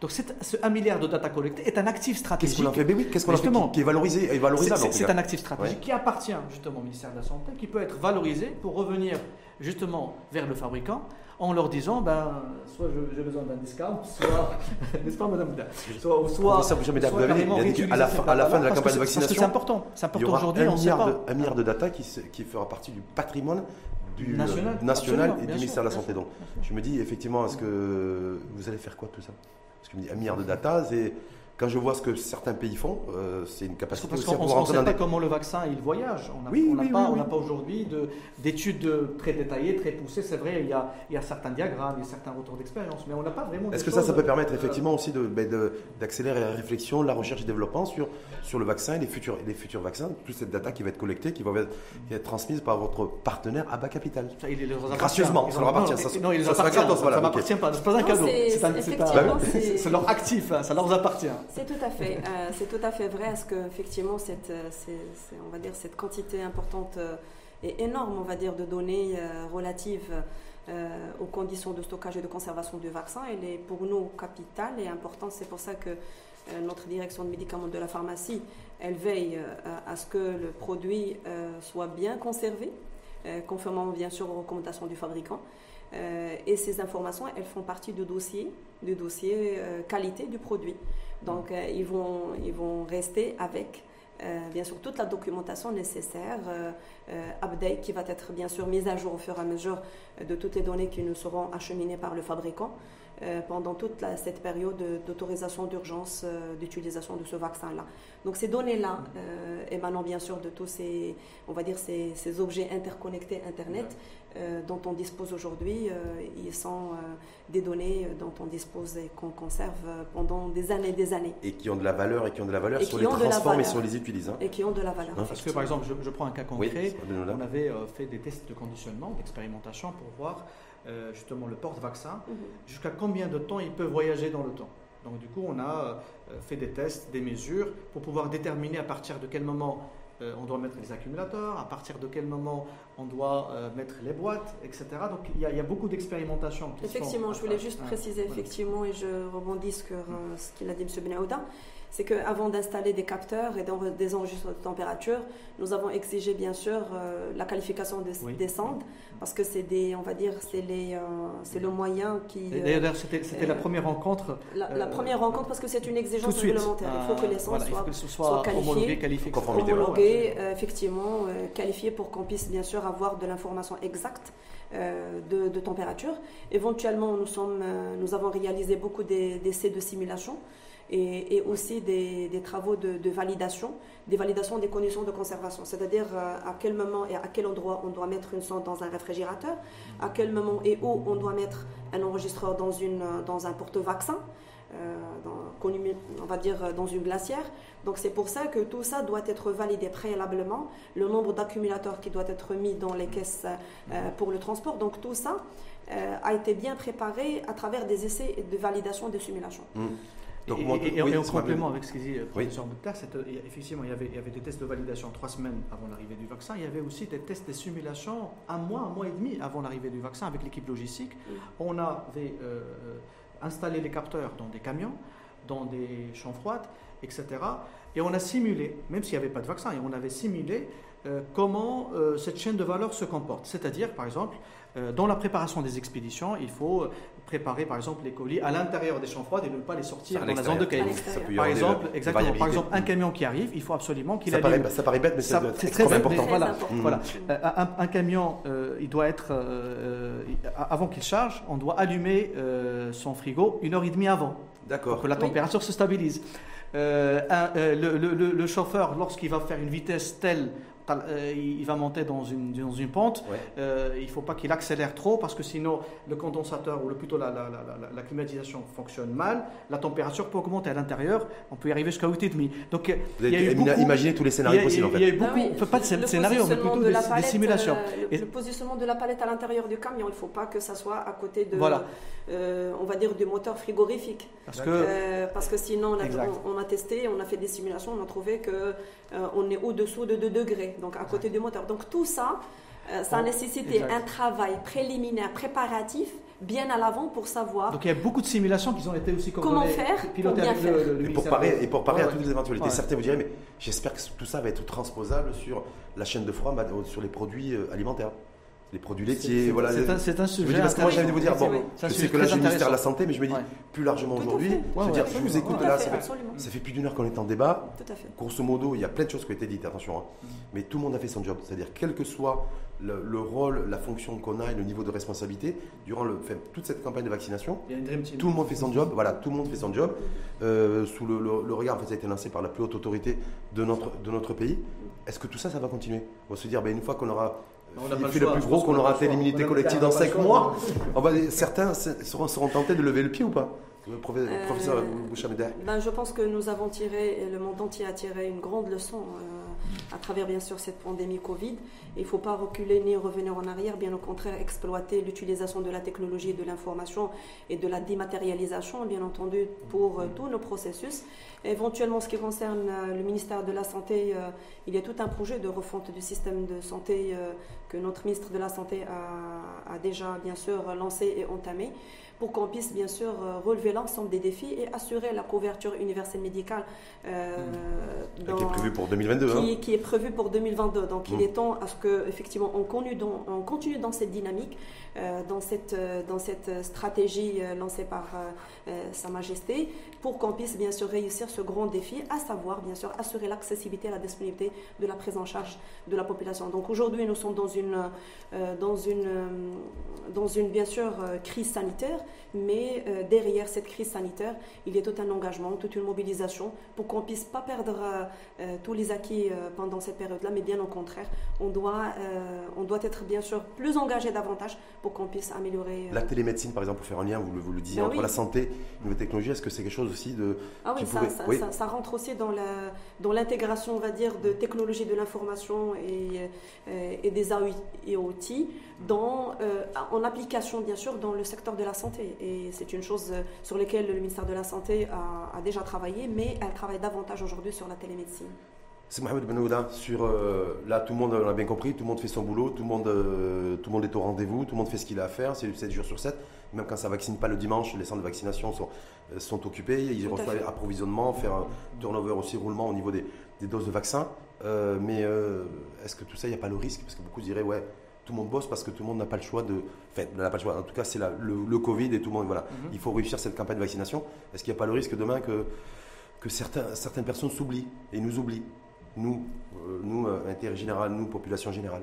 Donc ce 1 milliard de data collectées est un actif stratégique. Qu'est-ce qu'on a fait? Oui, Qu'est-ce qu'on a fait? Qui, est valorisé et valorisable C'est un actif stratégique qui appartient justement au ministère de la Santé, qui peut être valorisé pour revenir justement vers le fabricant en leur disant ben, soit j'ai besoin d'un discount, soit, n'est-ce pas, madame Soit, soit, soit, soit à la, fin, à la fin de la campagne de vaccination, c'est important. C'est important aujourd'hui. Un, milliard de, un milliard de data qui, qui fera partie du patrimoine du national, national et du ministère de la Santé. Donc, je me dis effectivement, est-ce que vous allez faire quoi tout ça? Parce je me dis, un milliard de data, c'est quand je vois ce que certains pays font, euh, c'est une capacité Parce qu'on ne sait pas comment le vaccin il voyage. On n'a oui, oui, pas, oui, pas aujourd'hui d'études très détaillées, très poussées. C'est vrai, il y, a, il y, a, certains diagrammes, il y a certains retours d'expérience, mais on n'a pas vraiment. Est-ce que ça, ça peut permettre effectivement aussi ben, d'accélérer la réflexion, la recherche et développement sur, sur le vaccin et les futurs, les futurs vaccins, toute cette data qui va être collectée, qui va être, transmise par votre partenaire à bas capital? Gracieusement, ça leur appartient. non, il ça ne m'appartient pas. C'est pas un cadeau. C'est leur actif, ça leur appartient. C'est tout à fait, euh, c'est tout à fait vrai. Est-ce que effectivement cette, euh, on va dire cette quantité importante euh, et énorme, on va dire, de données relatives aux conditions de stockage et de conservation du vaccin, elle est pour nous capitale et importante. C'est pour ça que notre direction de médicaments de la pharmacie, elle veille à ce que le produit soit bien conservé, conformément bien sûr aux recommandations du fabricant. et ces informations, elles font partie du dossier, du dossier qualité du produit. Donc, euh, ils, vont, ils vont rester avec, euh, bien sûr, toute la documentation nécessaire, euh, update qui va être, bien sûr, mise à jour au fur et à mesure de toutes les données qui nous seront acheminées par le fabricant pendant toute cette période d'autorisation d'urgence d'utilisation de ce vaccin-là. Donc ces données-là, émanant bien sûr de tous ces, on va dire, ces, ces objets interconnectés Internet, euh, dont on dispose aujourd'hui, euh, ils sont euh, des données dont on dispose et qu'on conserve pendant des années et des années. Et qui ont de la valeur et qui ont de la valeur, si on les transforme et si on les utilise. Hein. Et qui ont de la valeur. Hein, parce que par exemple, je, prends un cas concret, on avait fait des tests de conditionnement, d'expérimentation pour voir justement le porte-vaccin, mhm. jusqu'à combien de temps il peut voyager dans le temps. Donc du coup, on a fait des tests, des mesures pour pouvoir déterminer à partir de quel moment euh, on doit mettre les accumulateurs, à partir de quel moment on doit euh, mettre les boîtes, etc. Donc il y a, beaucoup d'expérimentations. Effectivement, je voulais juste préciser, effectivement, et je rebondis sur euh, ce qu'il a dit M. Benahouda, c'est qu'avant d'installer des capteurs et des enregistreurs de température, nous avons exigé bien sûr euh, la qualification des, sondes parce que c'est des, on va dire, c'est les, euh, c'est le moyen qui. D'ailleurs, c'était, la première rencontre. La, première rencontre parce que c'est une exigence réglementaire. Il faut que les sondes soient, qualifiées, homologuées, effectivement, qualifiées pour qu'on puisse bien sûr avoir de l'information exacte. de, de, température. Éventuellement, nous, sommes, nous avons réalisé beaucoup d'essais de simulation et, aussi des, travaux de, validation, des validations des conditions de conservation, c'est-à-dire euh, à quel moment et à quel endroit on doit mettre une sonde dans un réfrigérateur, à quel moment et où on doit mettre un enregistreur dans, une, dans un porte-vaccin. Euh, on va dire dans une glacière. Donc c'est pour ça que tout ça doit être validé préalablement, le nombre d'accumulateurs qui doit être mis dans les caisses euh, pour le transport. Donc tout ça a été bien préparé à travers des essais de validation de simulation. Mmh et, en complément avec ce qu'a dit le professeur oui. effectivement, il y, avait, il y, avait, des tests de validation trois semaines avant l'arrivée du vaccin. Il y avait aussi des tests de simulation un mois, un mois et demi avant l'arrivée du vaccin avec l'équipe logistique. On avait euh, installé les capteurs dans des camions, dans des champs froides, etc. et on a simulé, même s'il n'y avait pas de vaccin, et on avait simulé euh, comment euh, cette chaîne de valeur se comporte. C'est-à-dire, par exemple, euh, dans la préparation des expéditions, il faut préparer par exemple les colis à l'intérieur des champs froids et ne pas les sortir dans la zone de cahier. Par exemple, exactement, par exemple, un camion qui arrive, il faut absolument qu'il ça, paraît, ça paraît bête, mais c'est très important. Voilà, voilà. Un, camion, il doit être avant qu'il charge, on doit allumer son frigo une heure et demie avant. D'accord. Pour que la température se stabilise. le, le, le, chauffeur, lorsqu'il va faire une vitesse telle euh, il va monter dans une, dans une pente. Euh, il ne faut pas qu'il accélère trop parce que sinon le condensateur ou le, plutôt la, la, la, climatisation fonctionne mal. La température peut augmenter à l'intérieur. On peut y arriver jusqu'à 8,5. Donc, euh, il y a eu imaginez tous les scénarios possibles. Il y a eu beaucoup, ah pas de scénarios, mais plutôt des, simulations. le, positionnement de la palette à l'intérieur du camion, il ne faut pas que ça soit à côté de, voilà. On va dire, du moteur frigorifique. Parce que, parce que sinon, on a, on, a, testé, on a fait des simulations, on a trouvé que on est au-dessous de 2 degrés donc à côté du moteur. Donc tout ça, euh, ça a nécessité un travail préliminaire, préparatif, bien à l'avant pour savoir. Donc il y a beaucoup de simulations qui ont été aussi comment faire pour bien faire. et, pour parer, et pour parer à toutes les éventualités. Certains vous diraient, mais j'espère que tout ça va être transposable sur la chaîne de froid, sur les produits euh, alimentaires les produits laitiers. Voilà. C'est un, sujet. parce que moi, j'allais vous dire, bon, je sais que là, j'ai le ministère de la Santé, mais je me dis plus largement aujourd'hui. je je vous écoute là, ça fait, plus d'une heure qu'on est en débat. Tout à fait. Grosso modo, il y a plein de choses qui ont été dites, attention. Hein. Mm. Mais tout le monde a fait son job. C'est-à-dire, quel que soit le, rôle, la fonction qu'on a et le niveau de responsabilité, durant le, toute cette campagne de vaccination, tout le monde fait son job. Voilà, tout le monde fait son job. Euh, sous le, regard, en fait, ça a été lancé par la plus haute autorité de notre, de notre pays. Est-ce que tout ça, ça va continuer? On va se dire, ben, une fois qu'on aura fait le plus gros qu'on aura fait l'immunité collective dans 5 mois. certains seront, seront tentés de lever le pied ou pas Professeur euh, ben, Je pense que nous avons tiré, et le monde entier a tiré une grande leçon euh, à travers bien sûr cette pandémie Covid. Il ne faut pas reculer ni revenir en arrière, bien au contraire exploiter l'utilisation de la technologie de l'information et de la dématérialisation, bien entendu, pour euh, tous nos processus. Éventuellement, ce qui concerne le ministère de la Santé, il y a tout un projet de refonte du système de santé que notre ministre de la Santé a déjà bien sûr lancé et entamé pour qu'on puisse bien sûr euh, relever l'ensemble des défis et assurer la couverture universelle médicale. Euh, qui est prévue pour 2022. Qui, hein. qui, est prévue pour 2022. Donc il mmh. est temps à ce qu'effectivement on, on continue dans cette dynamique. Euh, dans, cette, dans cette stratégie lancée par Sa Majesté pour qu'on puisse bien sûr réussir ce grand défi, à savoir bien sûr assurer l'accessibilité et la disponibilité de la prise en charge de la population. Donc aujourd'hui, nous sommes dans une, dans une, dans une bien sûr crise sanitaire, mais derrière cette crise sanitaire, il y a tout un engagement, toute une mobilisation pour qu'on puisse pas perdre tous les acquis pendant cette période-là, mais bien au contraire, on doit, on doit être bien sûr plus engagé davantage pour qu'on puisse améliorer. Euh, la télémédecine, par exemple, pour faire un lien, vous le, vous le disiez, ben entre la santé et les nouvelles technologies, est-ce que c'est quelque chose aussi de. Ah oui, ça, ça, rentre aussi dans, la, dans l'intégration, on va dire, de technologies de l'information et, euh, et des IoT dans, euh, en application, bien sûr, dans le secteur de la santé. Et c'est une chose sur laquelle le ministère de la Santé a, a déjà travaillé, mais elle travaille davantage aujourd'hui sur la télémédecine. C'est Mohamed Benouda sur euh, là tout le monde l'a bien compris, tout le monde fait son boulot, tout le monde, euh, tout le monde est au rendez-vous, tout le monde fait ce qu'il a à faire, c'est 7 jours sur 7. Même quand ça vaccine pas le dimanche, les centres de vaccination sont, euh, sont occupés, ils reçoivent approvisionnement, faire un turnover aussi, roulement au niveau des, des doses de vaccins. mais est-ce que tout ça, il n'y a pas le risque? Parce que beaucoup diraient, ouais, tout le monde bosse parce que tout le monde n'a pas le choix de. Enfin, n'a pas le choix. En tout cas, c'est le, le, Covid et tout le monde. Voilà. Mhm. Il faut réussir cette campagne de vaccination. Est-ce qu'il n'y a pas le risque demain que, que certains, certaines personnes s'oublient et nous oublient? Nous, euh, nous euh, intérêt général, nous, population générale.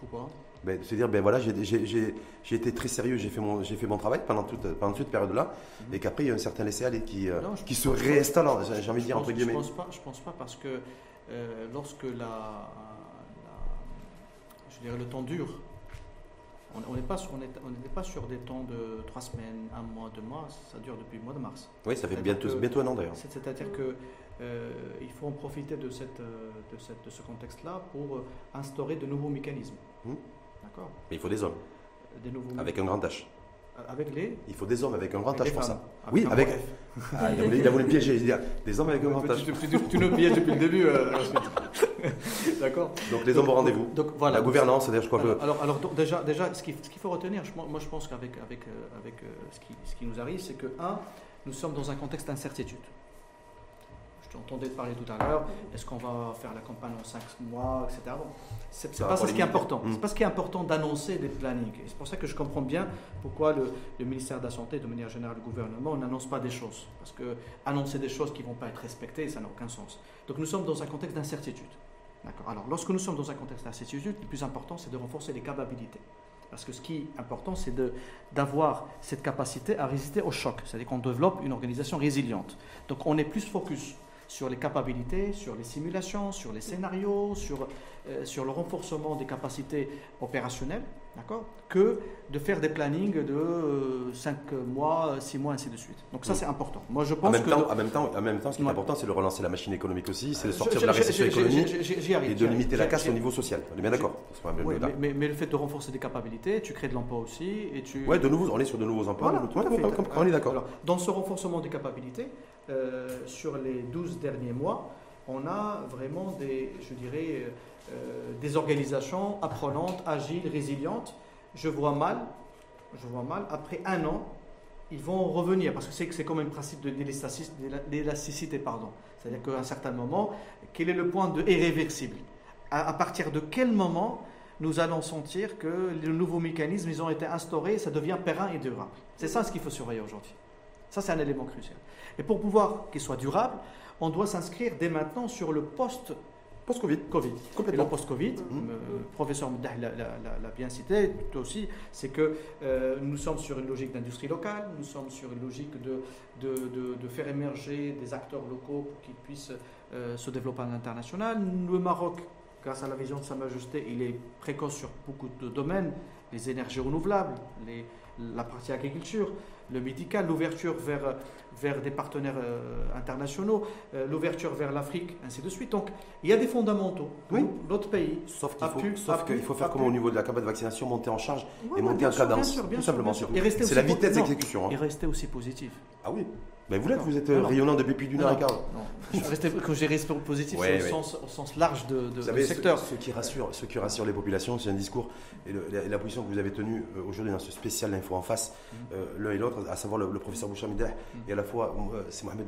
Pourquoi ben, C'est dire, ben voilà, j'ai été très sérieux, j'ai fait, mon, fait mon travail pendant toute, pendant toute cette période-là, mhm. et qu'après, il y a un certain laisser-aller qui, euh, qui se réinstalle, j'ai envie de dire, entre guillemets. Je pense pas, je pense pas parce que lorsque la, je dirais, le temps dure, on n'est pas, on pas sur des temps de trois semaines, un mois, deux mois, ça dure depuis le mois de mars. Oui, ça fait bientôt, bientôt un an d'ailleurs. C'est-à-dire que euh, il faut en profiter de, cette, euh, de, cette, de ce contexte-là pour euh, instaurer de nouveaux mécanismes. Hmm. D'accord? Mais il faut des hommes. Des nouveaux avec un grand H. Avec les? Il faut des hommes avec un grand H pour ça. oui, avec. Ah, il, a voulu, piéger. Il des hommes avec un grand H. Tu, nous pièges depuis le début. D'accord Donc les hommes au rendez-vous. Donc voilà. La gouvernance, c'est-à-dire, je crois alors, que. Alors, alors déjà, déjà, ce qu'il faut retenir, moi je pense qu'avec avec, avec, ce, qui, ce qui nous arrive, c'est que, un, nous sommes dans un contexte d'incertitude. J'entendais parler tout à l'heure, est-ce qu'on va faire la campagne en 5 mois, etc. Bon, c'est pas ça ce qui est important. C'est pas ce qui est important d'annoncer des plannings. Et c'est pour ça que je comprends bien pourquoi le, ministère de la Santé, de manière générale, le gouvernement, n'annonce pas des choses. Parce que annoncer des choses qui ne vont pas être respectées, ça n'a aucun sens. Donc nous sommes dans un contexte d'incertitude. Alors, lorsque nous sommes dans un contexte d'incertitude, le plus important, c'est de renforcer les capacités. Parce que ce qui est important, c'est d'avoir cette capacité à résister au choc. C'est-à-dire qu'on développe une organisation résiliente. Donc on est plus focus sur les capacités, sur les simulations, sur les scénarios, sur, euh, sur le renforcement des capacités opérationnelles, d'accord, que de faire des plannings de 5 euh, mois, 6 mois, ainsi de suite. Donc ça, mm. c'est important. Moi, je pense en même que... Temps, en, même temps, en même temps, ce qui est important, c'est de relancer la machine économique aussi, c'est de sortir de la récession économique et de limiter la casse au niveau social. On est bien d'accord mais, mais, le fait de renforcer des capacités, tu crées de l'emploi aussi. Et tu... Ouais, de nouveau, on est sur de nouveaux emplois. on est d'accord. Dans ce renforcement des capacités, euh, sur les 12 derniers mois, on a vraiment des, je dirais, euh, des organisations apprenantes, agiles, résilientes. Je vois mal, je vois mal, après un an, ils vont revenir, parce que c'est, c'est comme un principe de l'élasticité, pardon. C'est-à-dire qu'à un certain moment, quel est le point de irréversible? À, partir de quel moment nous allons sentir que les nouveaux mécanismes, ils ont été instaurés, ça devient périn et durable? C'est ça ce qu'il faut surveiller aujourd'hui. Ça, c'est un élément crucial. Et pour pouvoir qu'il soit durable, on doit s'inscrire dès maintenant sur le post Post-Covid. Covid. Complètement. le post-Covid, mmh. le professeur Moudah l'a bien cité, toi aussi, c'est que euh, nous sommes sur une logique d'industrie locale, nous sommes sur une logique de, de, de, faire émerger des acteurs locaux pour qu'ils puissent euh, se développer à l'international. Le Maroc, grâce à la vision de Sa Majesté, il est précoce sur beaucoup de domaines, les énergies renouvelables, les, la partie agriculture, le médical, l'ouverture vers, vers des partenaires euh, internationaux, euh, l'ouverture vers l'Afrique, ainsi de suite. Donc, il y a des fondamentaux. Oui. Notre pays. Sauf qu'il faut, faut faire comme au niveau de la campagne de vaccination, monter en charge et monter en cadence. Bien sûr, tout simplement. C'est la vitesse d'exécution. Hein. Et rester aussi positif. Ah oui. Mais vous l'êtes, vous êtes rayonnant depuis plus d'une heure et quart. Je restais, quand j'ai resté positif, c'est au, sens, au, sens, large de, secteur. Ce, qui rassure, ce qui rassure les populations, c'est un discours et, la, position que vous avez tenue euh, aujourd'hui dans ce spécial Info en face, mm. euh, l'un et l'autre, à savoir le, professeur Bouchamidah mm. et à la fois euh, c'est Mohamed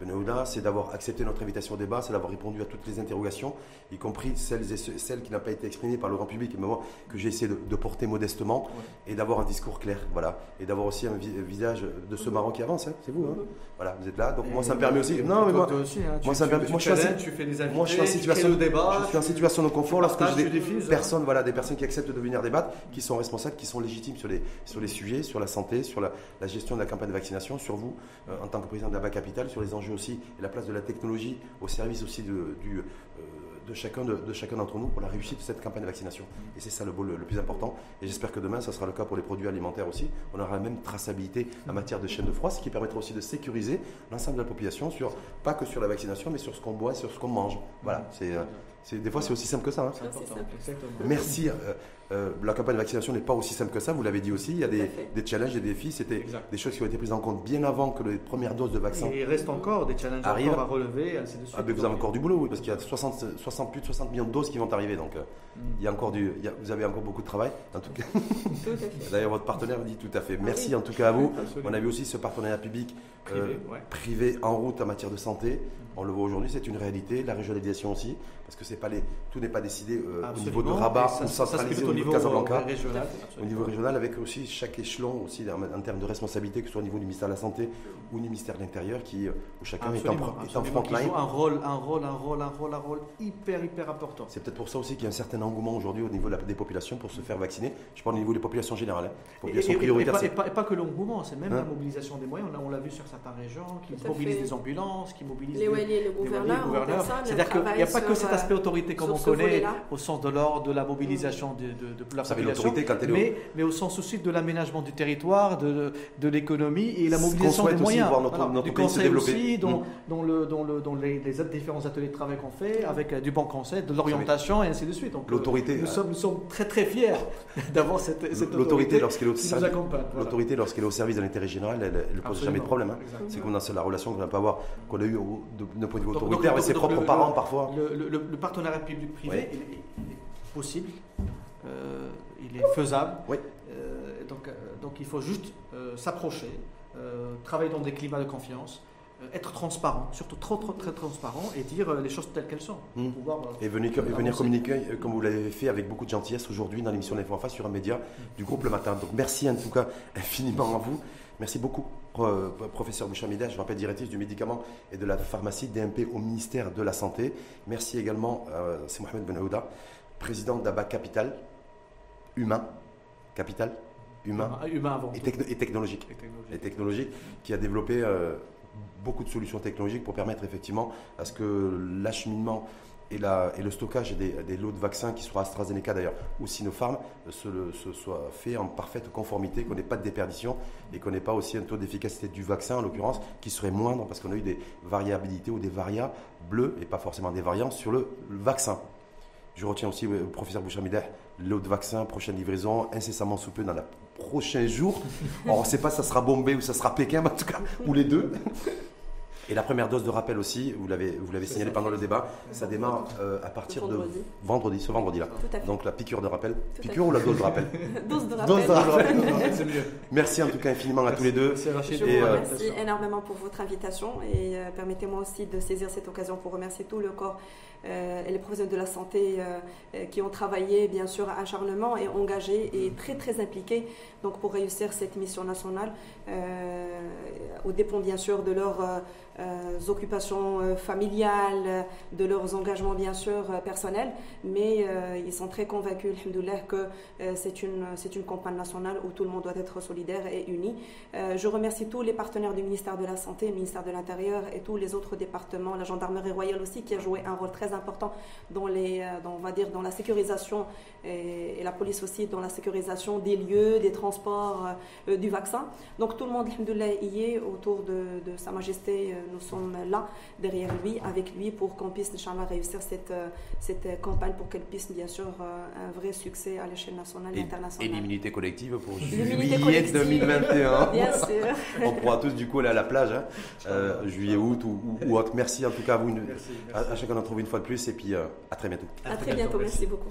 Benouda, c'est d'avoir accepté notre invitation au débat, c'est d'avoir répondu à toutes les interrogations, y compris celles et celles qui n'ont pas été exprimées par le grand public, moi que j'ai essayé de, porter modestement et d'avoir un discours clair, voilà, et d'avoir aussi un visage de ce Maroc qui avance, hein, c'est vous, hein. voilà, vous êtes là, donc moi ça me permet aussi. Non, mais moi, aussi, hein, moi ça me permet. Moi, je suis tu fais des invités, moi je suis en situation de débat, je suis en situation de confort lorsque j'ai des personnes, voilà, des personnes qui acceptent de venir débattre, qui sont responsables, qui sont légitimes sur les sur les sujets, sur la santé, sur la, gestion de la campagne de vaccination, sur vous euh, en tant que président d'Aba Capital, sur les enjeux aussi et la place de la technologie au service aussi de, du euh, de chacun de, chacun d'entre nous pour la réussite de cette campagne de vaccination. Et c'est ça le, le, le, plus important. Et j'espère que demain, ça sera le cas pour les produits alimentaires aussi. On aura la même traçabilité en matière de chaîne de froid, ce qui permettra aussi de sécuriser l'ensemble de la population sur pas que sur la vaccination, mais sur ce qu'on boit, sur ce qu'on mange. Voilà. C'est euh, des fois, c'est aussi simple que ça. Hein. Merci. Euh, euh, la campagne de vaccination n'est pas aussi simple que ça, vous l'avez dit aussi. Il y a des, challenges des défis. C'était des choses qui ont été prises en compte bien avant que les premières doses de vaccin. Et il reste encore des challenges arrivent. à relever. Ainsi de suite. Ah, vous avez encore du boulot, oui, parce qu'il y a 60, 60, plus de 60 millions de doses qui vont arriver. Donc, euh, mm. il y a encore du, vous avez encore beaucoup de travail. En tout cas, d'ailleurs, votre partenaire dit tout à fait. Ah Merci en tout cas à vous. On a vu aussi ce partenariat public privé, en route en matière de santé. On le voit aujourd'hui, c'est une réalité. La régionalisation aussi, parce que c'est pas les, tout n'est pas décidé euh, au niveau de Rabat ou centralisé niveau de Casablanca. Régional, au niveau régional, avec aussi chaque échelon aussi en, termes de responsabilité, que ce soit au niveau du ministère de la Santé ou du ministère de l'Intérieur, qui euh, où chacun est en, est en front line. un rôle, un rôle, un rôle, un rôle, un rôle hyper hyper important. C'est peut-être pour ça aussi qu'il y a un certain engouement aujourd'hui au niveau de la, des populations pour se faire vacciner. Je parle au niveau des populations générales, hein. populations prioritaires. Et, pas, que l'engouement, c'est même la hein mobilisation des moyens. On l'a vu sur certaines régions qui mobilisent des ambulances, qui mobilisent les, les, le gouverneur. C'est-à-dire qu'il n'y a pas que cet aspect autorité comme on connaît au sens de l'ordre, de la mobilisation de, de, la population, mais, mais au sens aussi de l'aménagement du territoire, de, de l'économie et la mobilisation des moyens. Voir notre, notre du conseil aussi, dont, mm. le, dont, le, dont les, différents ateliers de travail qu'on fait, avec euh, du bon conseil, de l'orientation et ainsi de suite. Donc, l'autorité, nous, sommes, nous sommes très très fiers d'avoir cette, cette l'autorité lorsqu'elle est au service, l'autorité lorsqu'elle est au service de l'intérêt général, elle ne pose jamais de problème. Hein. C'est comme dans la relation qu'on n'a pas avoir, qu'on a eu d'un point de vue autoritaire avec ses propres parents parfois. Le, partenariat public-privé est, possible, euh, il est faisable. Oui. Euh, donc, euh, donc il faut juste s'approcher, travailler dans des climats de confiance, être transparent, surtout trop, trop, très transparent et dire les choses telles qu'elles sont. Hmm. et venir, venir communiquer comme vous l'avez fait avec beaucoup de gentillesse aujourd'hui dans l'émission L'Info en face sur un média du groupe Le Matin. Donc merci en tout cas infiniment à vous. Merci beaucoup, professeur Bouchamida, je rappelle directrice du médicament et de la pharmacie DMP au ministère de la Santé. Merci également, euh, c'est Mohamed Ben président d'ABA Capital, humain, capital, humain, humain, et, technologique, et, technologique. qui a développé euh, beaucoup de solutions technologiques pour permettre effectivement à ce que l'acheminement et, et, le stockage des, lots de vaccins qui seront AstraZeneca d'ailleurs ou Sinopharm se, soit fait en parfaite conformité, qu'on n'ait pas de déperdition et qu'on n'ait pas aussi un taux d'efficacité du vaccin en l'occurrence qui serait moindre parce qu'on a eu des variabilités ou des variants bleus et pas forcément des variants sur le, vaccin. Je retiens aussi, le professeur Bouchamida, lot de prochaine livraison, incessamment sous peu dans les prochains jours. on ne sait pas si ça sera Bombay ou ça sera Pékin, en tout cas, ou les deux. Et la première dose de rappel aussi, vous l'avez, vous l'avez signalé pendant le débat, ça démarre euh, à partir de vendredi, ce vendredi-là. Donc la piqûre de rappel. piqûre ou la dose de rappel? Dose de rappel. Dose de rappel. C'est mieux. Merci en tout cas infiniment à tous les deux. Je vous euh, remercie énormément pour votre invitation et euh, permettez-moi aussi de saisir cette occasion pour remercier tout le corps et les professionnels de la santé qui ont travaillé bien sûr à acharnement et engagé et très très impliqués donc pour réussir cette mission nationale au dépend bien sûr de leur euh, occupations euh, familiales, de leurs engagements bien sûr euh, personnels, mais ils sont très convaincus, que c'est une, une campagne nationale où tout le monde doit être solidaire et uni. je remercie tous les partenaires du ministère de la Santé, le ministère de l'Intérieur et tous les autres départements, la gendarmerie royale aussi qui a joué un rôle très important dans, les, dans, on va dire, dans la sécurisation et, la police aussi dans la sécurisation des lieux, des transports du vaccin. Donc tout le monde, y est autour de, de Sa Majesté nous sommes là derrière lui, avec lui, pour qu'on puisse, Inch'Allah, réussir cette, euh, cette campagne, pour qu'elle puisse, bien sûr, euh, un vrai succès à l'échelle nationale et, internationale. Et l'immunité collective pour juillet 2021. Bien sûr. On pourra tous, du coup, aller à la plage, hein, euh, juillet, août ou, autre. Merci en tout cas à vous, à, chacun d'entre vous une fois de plus, et puis à très bientôt. À, très, bientôt, merci beaucoup.